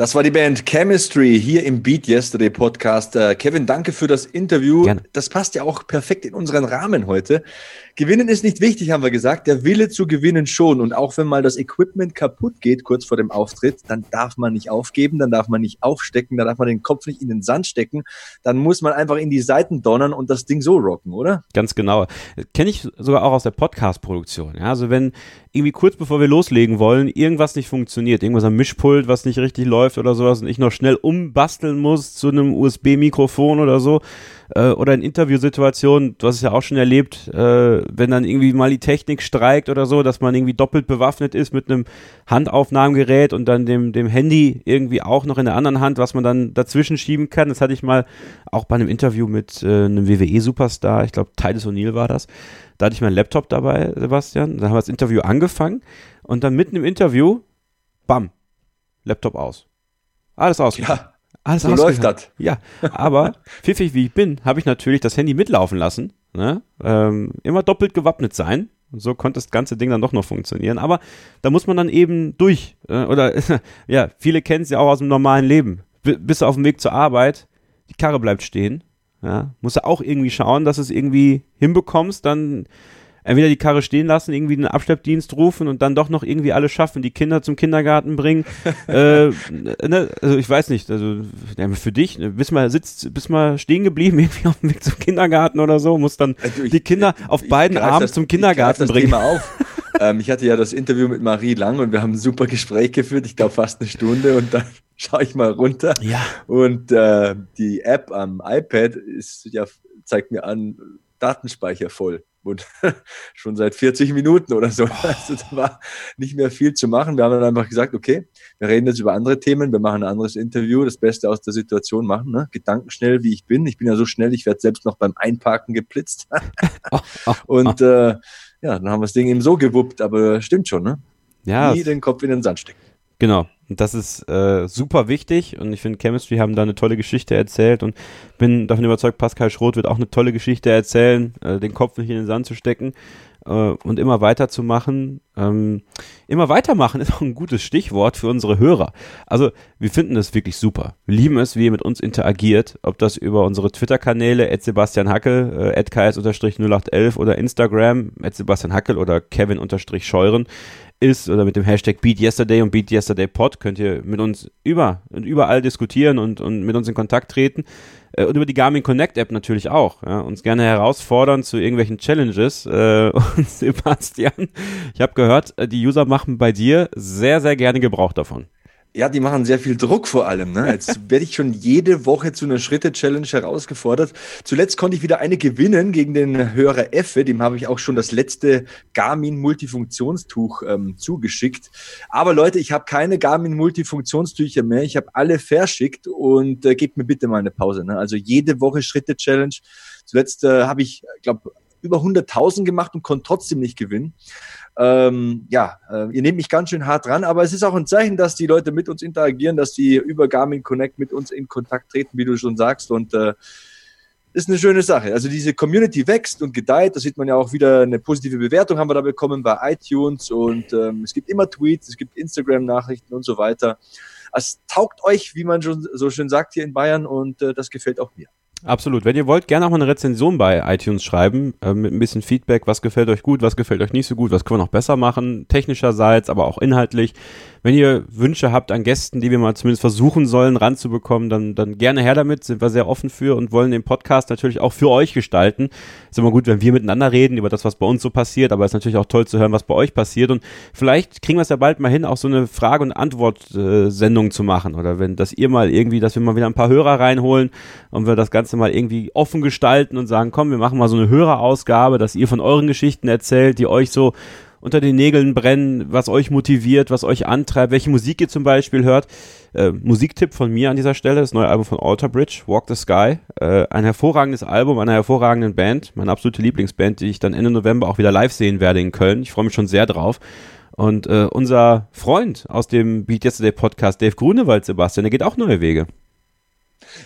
Das war die Band Chemistry hier im Beat Yesterday Podcast. Äh, Kevin, danke für das Interview. Gerne. Das passt ja auch perfekt in unseren Rahmen heute. Gewinnen ist nicht wichtig, haben wir gesagt. Der Wille zu gewinnen schon. Und auch wenn mal das Equipment kaputt geht kurz vor dem Auftritt, dann darf man nicht aufgeben, dann darf man nicht aufstecken, dann darf man den Kopf nicht in den Sand stecken. Dann muss man einfach in die Seiten donnern und das Ding so rocken, oder? Ganz genau. Kenne ich sogar auch aus der Podcast-Produktion. Ja, also wenn irgendwie kurz bevor wir loslegen wollen, irgendwas nicht funktioniert, irgendwas am Mischpult, was nicht richtig läuft oder sowas und ich noch schnell umbasteln muss zu einem USB-Mikrofon oder so äh, oder in Interviewsituationen, du hast es ja auch schon erlebt, äh, wenn dann irgendwie mal die Technik streikt oder so, dass man irgendwie doppelt bewaffnet ist mit einem Handaufnahmegerät und dann dem, dem Handy irgendwie auch noch in der anderen Hand, was man dann dazwischen schieben kann. Das hatte ich mal auch bei einem Interview mit äh, einem WWE-Superstar, ich glaube Titus O'Neill war das. Da hatte ich meinen Laptop dabei, Sebastian. Da haben wir das Interview angefangen und dann mitten im Interview, bam, Laptop aus. Alles aus. Ja, Alles so läuft das. Ja, aber pfiffig wie ich bin, habe ich natürlich das Handy mitlaufen lassen. Ne? Ähm, immer doppelt gewappnet sein. So konnte das ganze Ding dann doch noch funktionieren. Aber da muss man dann eben durch. Äh, oder ja, viele kennen es ja auch aus dem normalen Leben. B bist du auf dem Weg zur Arbeit, die Karre bleibt stehen. Ja, musst du auch irgendwie schauen, dass du es irgendwie hinbekommst, dann entweder die Karre stehen lassen, irgendwie den Abschleppdienst rufen und dann doch noch irgendwie alles schaffen, die Kinder zum Kindergarten bringen. äh, ne, also ich weiß nicht, also für dich, ne, bist mal sitzt, bist mal stehen geblieben irgendwie auf dem Weg zum Kindergarten oder so, musst dann Also ich- die Kinder auf ich beiden Armen zum ich Kindergarten das bringen. Ähm, ich hatte ja das Interview mit Marie Lang und wir haben ein super Gespräch geführt, ich glaube fast eine Stunde und dann schaue ich mal runter Ja, und äh, die App am iPad ist ja zeigt mir an Datenspeicher voll und schon seit 40 Minuten oder so. Also da war nicht mehr viel zu machen. Wir haben dann einfach gesagt, okay, wir reden jetzt über andere Themen, wir machen ein anderes Interview, das Beste aus der Situation machen, ne? Gedankenschnell, wie ich bin. Ich bin ja so schnell, ich werde selbst noch beim Einparken geblitzt. Und äh, ja, dann haben wir das Ding eben so gewuppt, aber stimmt schon, ne? ja, Nie den Kopf in den Sand stecken. Genau. Und das ist äh, super wichtig und ich finde, Chemistry haben da eine tolle Geschichte erzählt und bin davon überzeugt, Pascal Schroth wird auch eine tolle Geschichte erzählen, äh, den Kopf nicht in den Sand zu stecken äh, und immer weiterzumachen. Ähm, immer weitermachen ist auch ein gutes Stichwort für unsere Hörer. Also wir finden das wirklich super. Wir lieben es, wie ihr mit uns interagiert, ob das über unsere Twitter-Kanäle Sebastian Hackel, äh, ks-0811 oder Instagram Sebastian Hackel oder Kevin-Scheuren ist oder mit dem Hashtag BeatYesterday und BeatYesterdayPod könnt ihr mit uns über und überall diskutieren und, und mit uns in Kontakt treten. Äh, und über die Garmin Connect App natürlich auch. Ja, uns gerne herausfordern zu irgendwelchen Challenges. Äh, und Sebastian, ich habe gehört, äh, die User machen bei dir sehr, sehr gerne Gebrauch davon. Ja, die machen sehr viel Druck vor allem. Ne? Jetzt werde ich schon jede Woche zu einer Schritte-Challenge herausgefordert. Zuletzt konnte ich wieder eine gewinnen gegen den Hörer Effe. Dem habe ich auch schon das letzte Garmin-Multifunktionstuch ähm, zugeschickt. Aber Leute, ich habe keine Garmin-Multifunktionstücher mehr. Ich habe alle verschickt und äh, gebt mir bitte mal eine Pause. Ne? Also jede Woche Schritte-Challenge. Zuletzt äh, habe ich, glaube über 100.000 gemacht und konnte trotzdem nicht gewinnen. Ähm, ja, äh, ihr nehmt mich ganz schön hart dran, aber es ist auch ein Zeichen, dass die Leute mit uns interagieren, dass die über Garmin Connect mit uns in Kontakt treten, wie du schon sagst. Und äh, ist eine schöne Sache. Also diese Community wächst und gedeiht. Da sieht man ja auch wieder eine positive Bewertung haben wir da bekommen bei iTunes und ähm, es gibt immer Tweets, es gibt Instagram-Nachrichten und so weiter. Es taugt euch, wie man schon so schön sagt hier in Bayern und äh, das gefällt auch mir. Absolut. Wenn ihr wollt, gerne auch mal eine Rezension bei iTunes schreiben, äh, mit ein bisschen Feedback, was gefällt euch gut, was gefällt euch nicht so gut, was können wir noch besser machen, technischerseits, aber auch inhaltlich. Wenn ihr Wünsche habt an Gästen, die wir mal zumindest versuchen sollen, ranzubekommen, dann, dann gerne her damit, sind wir sehr offen für und wollen den Podcast natürlich auch für euch gestalten. Ist immer gut, wenn wir miteinander reden über das, was bei uns so passiert, aber es ist natürlich auch toll zu hören, was bei euch passiert. Und vielleicht kriegen wir es ja bald mal hin, auch so eine Frage- und Antwort-Sendung zu machen. Oder wenn, dass ihr mal irgendwie, dass wir mal wieder ein paar Hörer reinholen und wir das Ganze mal irgendwie offen gestalten und sagen, komm, wir machen mal so eine Hörerausgabe, dass ihr von euren Geschichten erzählt, die euch so unter den Nägeln brennen, was euch motiviert, was euch antreibt, welche Musik ihr zum Beispiel hört. Äh, Musiktipp von mir an dieser Stelle, das neue Album von Alter Bridge, Walk the Sky. Äh, ein hervorragendes Album einer hervorragenden Band, meine absolute Lieblingsband, die ich dann Ende November auch wieder live sehen werde in Köln. Ich freue mich schon sehr drauf. Und äh, unser Freund aus dem Beat Yesterday Podcast, Dave Grunewald, Sebastian, der geht auch neue Wege.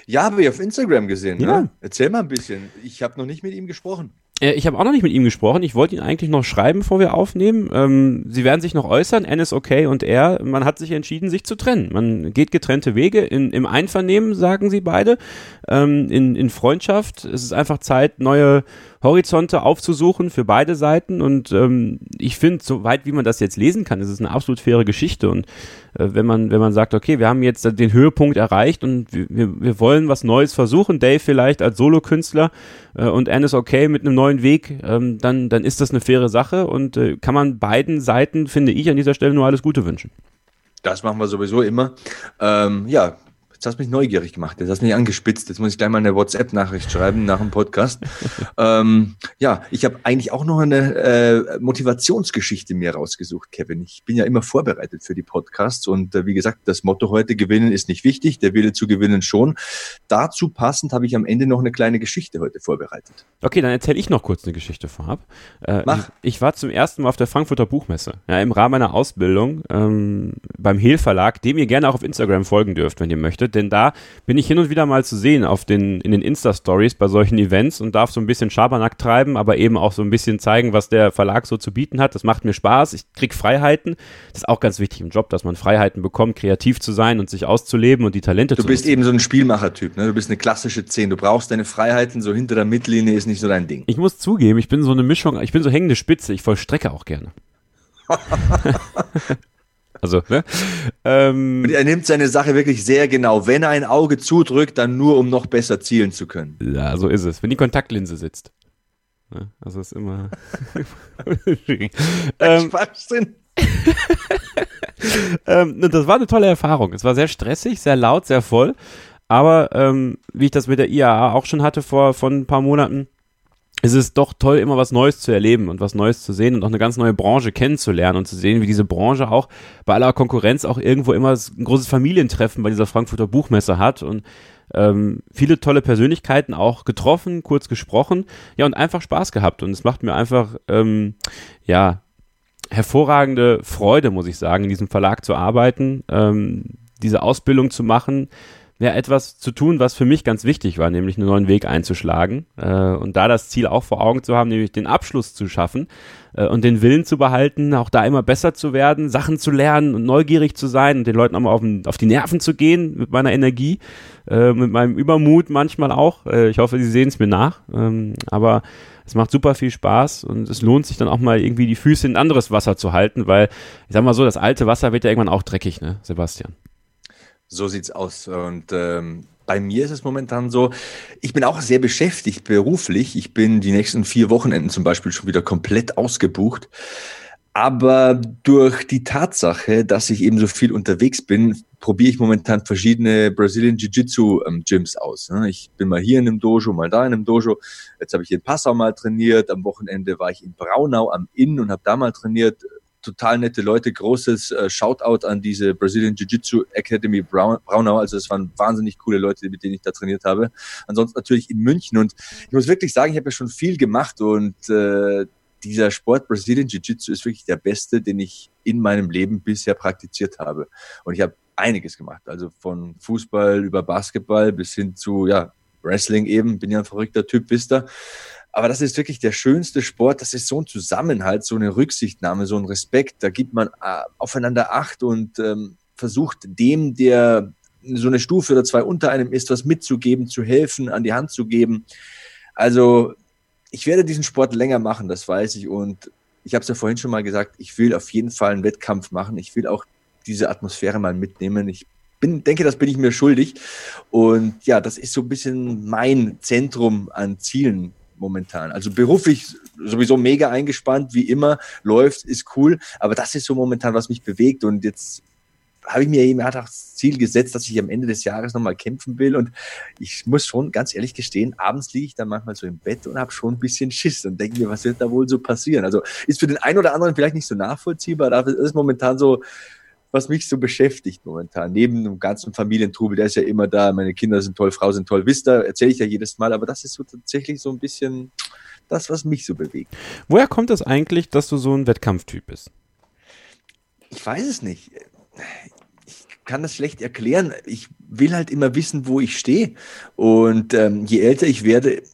Ja, habe ich auf Instagram gesehen. Ja. Ne? Erzähl mal ein bisschen. Ich habe noch nicht mit ihm gesprochen. Äh, Ich habe auch noch nicht mit ihm gesprochen. Ich wollte ihn eigentlich noch schreiben, bevor wir aufnehmen. Ähm, sie werden sich noch äußern. N ist okay und er. Man hat sich entschieden, sich zu trennen. Man geht getrennte Wege in, im Einvernehmen, sagen sie beide. Ähm, in, in Freundschaft. Es ist einfach Zeit, neue Horizonte aufzusuchen für beide Seiten und ähm, ich finde, soweit wie man das jetzt lesen kann, ist es eine absolut faire Geschichte und äh, wenn man wenn man sagt, okay, wir haben jetzt den Höhepunkt erreicht und wir, wir, wollen was Neues versuchen, Dave vielleicht als Solokünstler äh, und Anne ist okay mit einem neuen Weg, ähm, dann dann ist das eine faire Sache und äh, kann man beiden Seiten, finde ich, an dieser Stelle nur alles Gute wünschen. Das machen wir sowieso immer. Ähm, ja, jetzt hast du mich neugierig gemacht. Jetzt hast du mich angespitzt. Jetzt muss ich gleich mal eine WhatsApp-Nachricht schreiben nach dem Podcast. ähm, ja, ich habe eigentlich auch noch eine äh, Motivationsgeschichte mir rausgesucht, Kevin. Ich bin ja immer vorbereitet für die Podcasts und äh, wie gesagt, das Motto heute, gewinnen ist nicht wichtig, der Wille zu gewinnen schon. Dazu passend habe ich am Ende noch eine kleine Geschichte heute vorbereitet. Okay, dann erzähle ich noch kurz eine Geschichte vorab. Äh, Mach. Ich, ich war zum ersten Mal auf der Frankfurter Buchmesse, ja, im Rahmen meiner Ausbildung ähm, beim Hehl Verlag, dem ihr gerne auch auf Instagram folgen dürft, wenn ihr möchtet, denn da bin ich hin und wieder mal zu sehen auf den, in den Insta-Stories bei solchen Events und darf so ein bisschen Schabernack treiben, aber eben auch so ein bisschen zeigen, was der Verlag so zu bieten hat. Das macht mir Spaß, ich krieg Freiheiten. Das ist auch ganz wichtig im Job, dass man Freiheiten bekommt, kreativ zu sein und sich auszuleben und die Talente Du zu bist nutzen. eben so ein Spielmacher-Typ, ne? Du bist eine klassische 10. Du brauchst deine Freiheiten, so hinter der Mittellinie ist nicht so dein Ding. Ich muss zugeben, ich bin so eine Mischung, ich bin so hängende Spitze, ich vollstrecke auch gerne. also, ne? Ähm, Und er nimmt seine Sache wirklich sehr genau. Wenn er ein Auge zudrückt, dann nur, um noch besser zielen zu können. ja, so ist es. Wenn die Kontaktlinse sitzt. Ne? Also ist immer ähm, Schwachsinn. ähm, und das war eine tolle Erfahrung. Es war sehr stressig, sehr laut, sehr voll. Aber ähm, wie ich das mit der IAA auch schon hatte vor, vor ein paar Monaten, ist es doch toll, immer was Neues zu erleben und was Neues zu sehen und auch eine ganz neue Branche kennenzulernen und zu sehen, wie diese Branche auch bei aller Konkurrenz auch irgendwo immer ein großes Familientreffen bei dieser Frankfurter Buchmesse hat und ähm, viele tolle Persönlichkeiten auch getroffen, kurz gesprochen, ja und einfach Spaß gehabt. Und es macht mir einfach ähm, ja hervorragende Freude, muss ich sagen, in diesem Verlag zu arbeiten, ähm, diese Ausbildung zu machen, ja, etwas zu tun, was für mich ganz wichtig war, nämlich einen neuen Weg einzuschlagen äh, und da das Ziel auch vor Augen zu haben, nämlich den Abschluss zu schaffen äh, und den Willen zu behalten, auch da immer besser zu werden, Sachen zu lernen und neugierig zu sein und den Leuten auch mal auf, auf die Nerven zu gehen mit meiner Energie, äh, mit meinem Übermut manchmal auch. Äh, ich hoffe, Sie sehen es mir nach, ähm, aber es macht super viel Spaß und es lohnt sich dann auch mal irgendwie die Füße in anderes Wasser zu halten, weil ich sag mal so, das alte Wasser wird ja irgendwann auch dreckig, ne, Sebastian? So sieht's aus. Und ähm, bei mir ist es momentan so, ich bin auch sehr beschäftigt beruflich. Ich bin die nächsten vier Wochenenden zum Beispiel schon wieder komplett ausgebucht. Aber durch die Tatsache, dass ich eben so viel unterwegs bin, probiere ich momentan verschiedene Brazilian Jiu-Jitsu ähm, aus. ne? Ich bin mal hier in einem Dojo, mal da in einem Dojo. Jetzt habe ich in Passau mal trainiert. Am Wochenende war ich in Braunau am Inn und habe da mal trainiert. Total nette Leute. Großes äh, Shoutout an diese Brazilian Jiu-Jitsu Academy Braun Braunau. Also es waren wahnsinnig coole Leute, mit denen ich da trainiert habe. Ansonsten natürlich in München. Und ich muss wirklich sagen, ich habe ja schon viel gemacht und äh, dieser Sport Brazilian Jiu-Jitsu ist wirklich der beste, den ich in meinem Leben bisher praktiziert habe. Und ich habe einiges gemacht. Also von Fußball über Basketball bis hin zu, ja, Wrestling eben. Bin ja ein verrückter Typ, wisst ihr. Aber das ist wirklich der schönste Sport. Das ist so ein Zusammenhalt, so eine Rücksichtnahme, so ein Respekt. Da gibt man äh, aufeinander Acht und ähm, versucht dem, der so eine Stufe oder zwei unter einem ist, was mitzugeben, zu helfen, an die Hand zu geben. Also ich werde diesen Sport länger machen, das weiß ich. Und ich habe es ja vorhin schon mal gesagt, ich will auf jeden Fall einen Wettkampf machen. Ich will auch diese Atmosphäre mal mitnehmen. Ich bin, denke, das bin ich mir schuldig. Und ja, das ist so ein bisschen mein Zentrum an Zielen momentan. Also beruflich sowieso mega eingespannt, wie immer, läuft, ist cool. Aber das ist so momentan, was mich bewegt. Und jetzt habe ich mir eben auch das Ziel gesetzt, dass ich am Ende des Jahres nochmal kämpfen will. Und ich muss schon ganz ehrlich gestehen, abends liege ich dann manchmal so im Bett und habe schon ein bisschen Schiss und denke mir, was wird da wohl so passieren? Also ist für den einen oder anderen vielleicht nicht so nachvollziehbar, das ist momentan so, was mich so beschäftigt momentan. Neben dem ganzen Familientrubel, der ist ja immer da, meine Kinder sind toll, Frau sind toll, wisst ihr, erzähle ich ja jedes Mal, aber das ist so tatsächlich so ein bisschen das, was mich so bewegt. Woher kommt es eigentlich, dass du so ein Wettkampftyp bist? Ich weiß es nicht. Ich kann das schlecht erklären. Ich will halt immer wissen, wo ich stehe. Und ähm, je älter ich werde,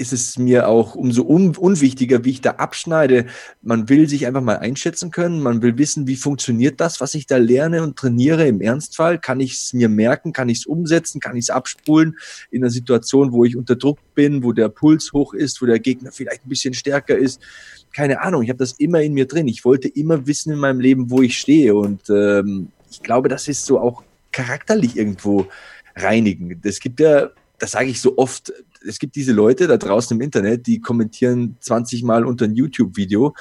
ist es mir auch umso un unwichtiger, wie ich da abschneide. Man will sich einfach mal einschätzen können. Man will wissen, wie funktioniert das, was ich da lerne und trainiere im Ernstfall. Kann ich es mir merken? Kann ich es umsetzen? Kann ich es abspulen in einer Situation, wo ich unter Druck bin, wo der Puls hoch ist, wo der Gegner vielleicht ein bisschen stärker ist? Keine Ahnung. Ich habe das immer in mir drin. Ich wollte immer wissen in meinem Leben, wo ich stehe. Und ähm, ich glaube, das ist so auch charakterlich irgendwo reinigen. Es gibt ja, das sage ich so oft, es gibt diese Leute da draußen im Internet, die kommentieren 20 Mal unter ein YouTube-Video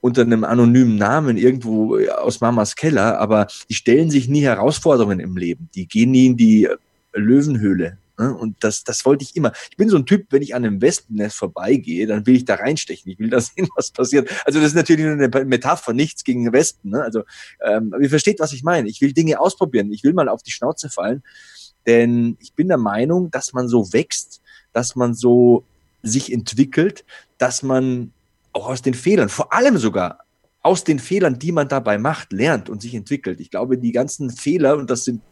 unter einem anonymen Namen irgendwo aus Mamas Keller, aber die stellen sich nie Herausforderungen im Leben. Die gehen nie in die Löwenhöhle. ne? Und das, das wollte ich immer. Ich bin so ein Typ, wenn ich an einem Wespennest vorbeigehe, dann will ich da reinstechen. Ich will da sehen, was passiert. Also das ist natürlich nur eine Metapher, nichts gegen Wespen. Ne? Also ähm, ihr versteht, was ich meine. Ich will Dinge ausprobieren. Ich will mal auf die Schnauze fallen. Denn ich bin der Meinung, dass man so wächst, dass man so sich entwickelt, dass man auch aus den Fehlern, vor allem sogar aus den Fehlern, die man dabei macht, lernt und sich entwickelt. Ich glaube, die ganzen Fehler, und das sind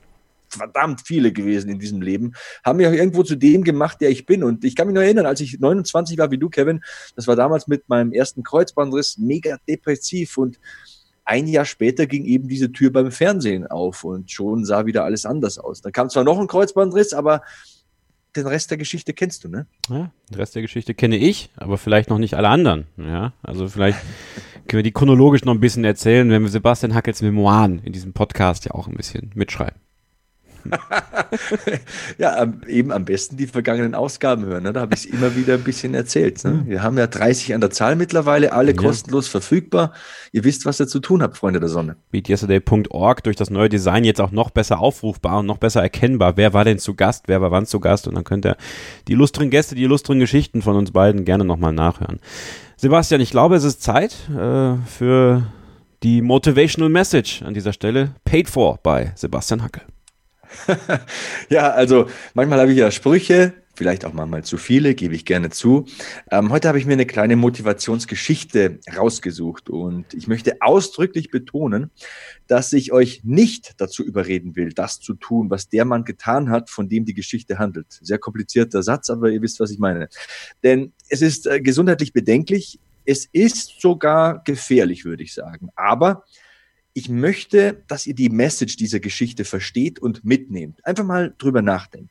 verdammt viele gewesen in diesem Leben, haben mich auch irgendwo zu dem gemacht, der ich bin. Und ich kann mich noch erinnern, als ich 29 war wie du, Kevin, das war damals mit meinem ersten Kreuzbandriss, mega depressiv und ein Jahr später ging eben diese Tür beim Fernsehen auf und schon sah wieder alles anders aus. Dann kam zwar noch ein Kreuzbandriss, aber den Rest der Geschichte kennst du, ne? Ja, den Rest der Geschichte kenne ich, aber vielleicht noch nicht alle anderen. Ja, also vielleicht können wir die chronologisch noch ein bisschen erzählen, wenn wir Sebastian Hackels Memoiren in diesem Podcast ja auch ein bisschen mitschreiben. ja, eben am besten die vergangenen Ausgaben hören. Ne? Da habe ich es immer wieder ein bisschen erzählt. Ne? Wir haben ja 30 an der Zahl mittlerweile, alle Ja. kostenlos verfügbar. Ihr wisst, was ihr zu tun habt, Freunde der Sonne. BeatYesterday.org durch das neue Design jetzt auch noch besser aufrufbar und noch besser erkennbar. Wer war denn zu Gast? Wer war wann zu Gast? Und dann könnt ihr die illustren Gäste, die illustren Geschichten von uns beiden gerne nochmal nachhören. Sebastian, ich glaube, es ist Zeit äh, für die Motivational Message an dieser Stelle. Paid for bei Sebastian Hackel. Ja, also manchmal habe ich ja Sprüche, vielleicht auch manchmal zu viele, gebe ich gerne zu. Ähm, heute habe ich mir eine kleine Motivationsgeschichte rausgesucht und ich möchte ausdrücklich betonen, dass ich euch nicht dazu überreden will, das zu tun, was der Mann getan hat, von dem die Geschichte handelt. Sehr komplizierter Satz, aber ihr wisst, was ich meine. Denn es ist äh, gesundheitlich bedenklich, es ist sogar gefährlich, würde ich sagen. Aber ich möchte, dass ihr die Message dieser Geschichte versteht und mitnehmt. Einfach mal drüber nachdenkt.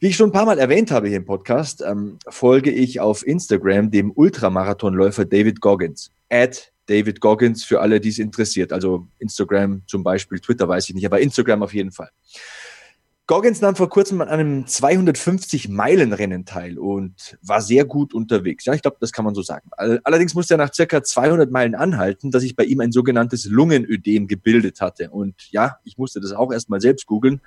Wie ich schon ein paar Mal erwähnt habe hier im Podcast, ähm, folge ich auf Instagram dem Ultramarathonläufer David Goggins. At David Goggins für alle, die es interessiert. Also Instagram zum Beispiel, Twitter weiß ich nicht, aber Instagram auf jeden Fall. Goggins nahm vor kurzem an einem 250-Meilen-Rennen teil und war sehr gut unterwegs. Ja, ich glaube, das kann man so sagen. All- Allerdings musste er nach circa 200 Meilen anhalten, dass sich bei ihm ein sogenanntes Lungenödem gebildet hatte. Und ja, ich musste das auch erstmal selbst googeln.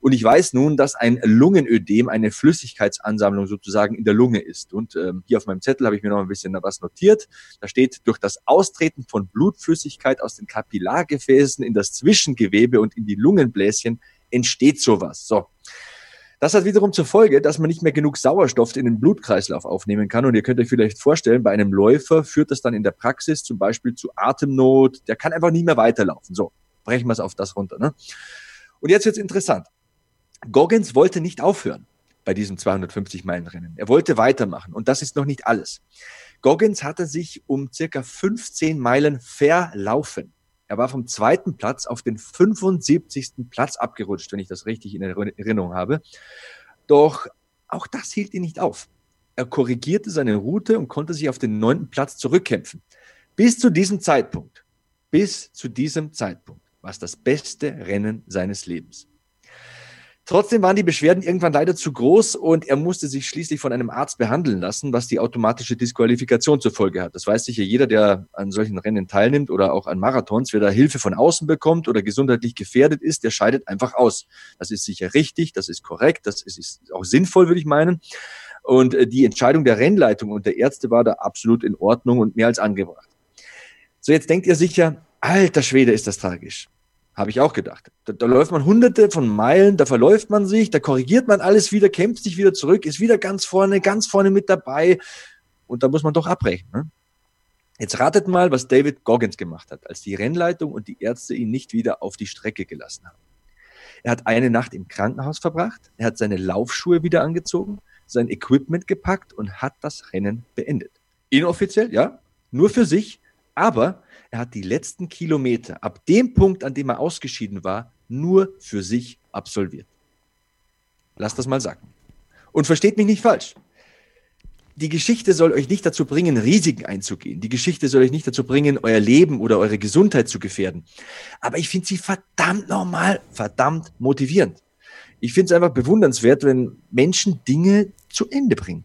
Und ich weiß nun, dass ein Lungenödem eine Flüssigkeitsansammlung sozusagen in der Lunge ist. Und ähm, hier auf meinem Zettel habe ich mir noch ein bisschen was notiert. Da steht, durch das Austreten von Blutflüssigkeit aus den Kapillargefäßen in das Zwischengewebe und in die Lungenbläschen entsteht sowas. So. Das hat wiederum zur Folge, dass man nicht mehr genug Sauerstoff in den Blutkreislauf aufnehmen kann. Und ihr könnt euch vielleicht vorstellen, bei einem Läufer führt das dann in der Praxis zum Beispiel zu Atemnot. Der kann einfach nie mehr weiterlaufen. So, brechen wir es auf das runter. Ne? Und jetzt wird's interessant. Goggins wollte nicht aufhören bei diesem 250-Meilen-Rennen. Er wollte weitermachen. Und das ist noch nicht alles. Goggins hatte sich um circa 15 Meilen verlaufen. Er war vom zweiten Platz auf den 75. Platz abgerutscht, wenn ich das richtig in Erinnerung habe. Doch auch das hielt ihn nicht auf. Er korrigierte seine Route und konnte sich auf den neunten Platz zurückkämpfen. Bis zu diesem Zeitpunkt, bis zu diesem Zeitpunkt war es das beste Rennen seines Lebens. Trotzdem waren die Beschwerden irgendwann leider zu groß und er musste sich schließlich von einem Arzt behandeln lassen, was die automatische Disqualifikation zur Folge hat. Das weiß sicher jeder, der an solchen Rennen teilnimmt oder auch an Marathons. Wer da Hilfe von außen bekommt oder gesundheitlich gefährdet ist, der scheidet einfach aus. Das ist sicher richtig, das ist korrekt, das ist, auch sinnvoll, würde ich meinen. Und äh, die Entscheidung der Rennleitung und der Ärzte war da absolut in Ordnung und mehr als angebracht. So, jetzt denkt ihr sicher, alter Schwede, ist das tragisch. Habe ich auch gedacht. Da, da läuft man hunderte von Meilen, da verläuft man sich, da korrigiert man alles wieder, kämpft sich wieder zurück, ist wieder ganz vorne, ganz vorne mit dabei. Und da muss man doch abbrechen. Ne? Jetzt ratet mal, was David Goggins gemacht hat, als die Rennleitung und die Ärzte ihn nicht wieder auf die Strecke gelassen haben. Er hat eine Nacht im Krankenhaus verbracht, er hat seine Laufschuhe wieder angezogen, sein Equipment gepackt und hat das Rennen beendet. Inoffiziell, ja, nur für sich, aber er hat die letzten Kilometer ab dem Punkt, an dem er ausgeschieden war, nur für sich absolviert. Lasst das mal sagen. Und versteht mich nicht falsch. Die Geschichte soll euch nicht dazu bringen, Risiken einzugehen. Die Geschichte soll euch nicht dazu bringen, euer Leben oder eure Gesundheit zu gefährden. Aber ich finde sie verdammt normal, verdammt motivierend. Ich finde es einfach bewundernswert, wenn Menschen Dinge zu Ende bringen.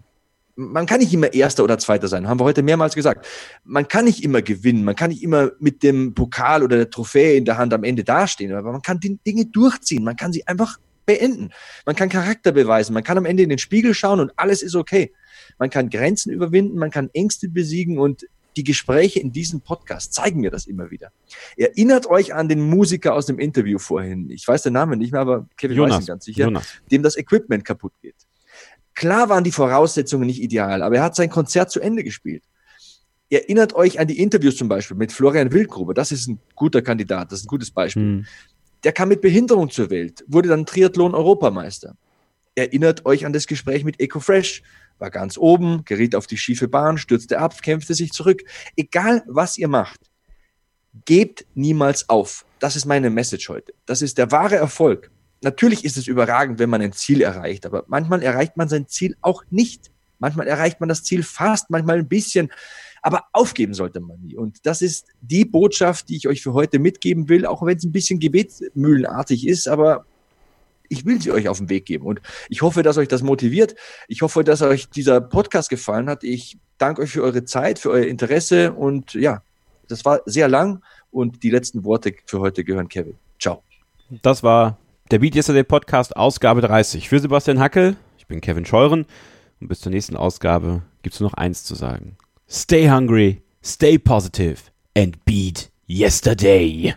Man kann nicht immer Erster oder Zweiter sein, haben wir heute mehrmals gesagt. Man kann nicht immer gewinnen, man kann nicht immer mit dem Pokal oder der Trophäe in der Hand am Ende dastehen, aber man kann die Dinge durchziehen, man kann sie einfach beenden. Man kann Charakter beweisen, man kann am Ende in den Spiegel schauen und alles ist okay. Man kann Grenzen überwinden, man kann Ängste besiegen und die Gespräche in diesem Podcast zeigen mir das immer wieder. Erinnert euch an den Musiker aus dem Interview vorhin. Ich weiß den Namen nicht mehr, aber Kevin weiß ihn Jonas, ganz sicher, Jonas. dem das Equipment kaputt geht. Klar waren die Voraussetzungen nicht ideal, aber er hat sein Konzert zu Ende gespielt. Erinnert euch an die Interviews zum Beispiel mit Florian Wildgruber. Das ist ein guter Kandidat, das ist ein gutes Beispiel. Hm. Der kam mit Behinderung zur Welt, wurde dann Triathlon-Europameister. Erinnert euch an das Gespräch mit EcoFresh. War ganz oben, geriet auf die schiefe Bahn, stürzte ab, kämpfte sich zurück. Egal, was ihr macht, gebt niemals auf. Das ist meine Message heute. Das ist der wahre Erfolg. Natürlich ist es überragend, wenn man ein Ziel erreicht, aber manchmal erreicht man sein Ziel auch nicht. Manchmal erreicht man das Ziel fast, manchmal ein bisschen, aber aufgeben sollte man nie. Und das ist die Botschaft, die ich euch für heute mitgeben will, auch wenn es ein bisschen gebetsmühlenartig ist, aber ich will sie euch auf den Weg geben. Und ich hoffe, dass euch das motiviert. Ich hoffe, dass euch dieser Podcast gefallen hat. Ich danke euch für eure Zeit, für euer Interesse und ja, das war sehr lang und die letzten Worte für heute gehören Kevin. Ciao. Das war der Beat Yesterday Podcast, Ausgabe 30. Für Sebastian Hackel, ich bin Kevin Scheuren und bis zur nächsten Ausgabe gibt es nur noch eins zu sagen. Stay hungry, stay positive and beat yesterday.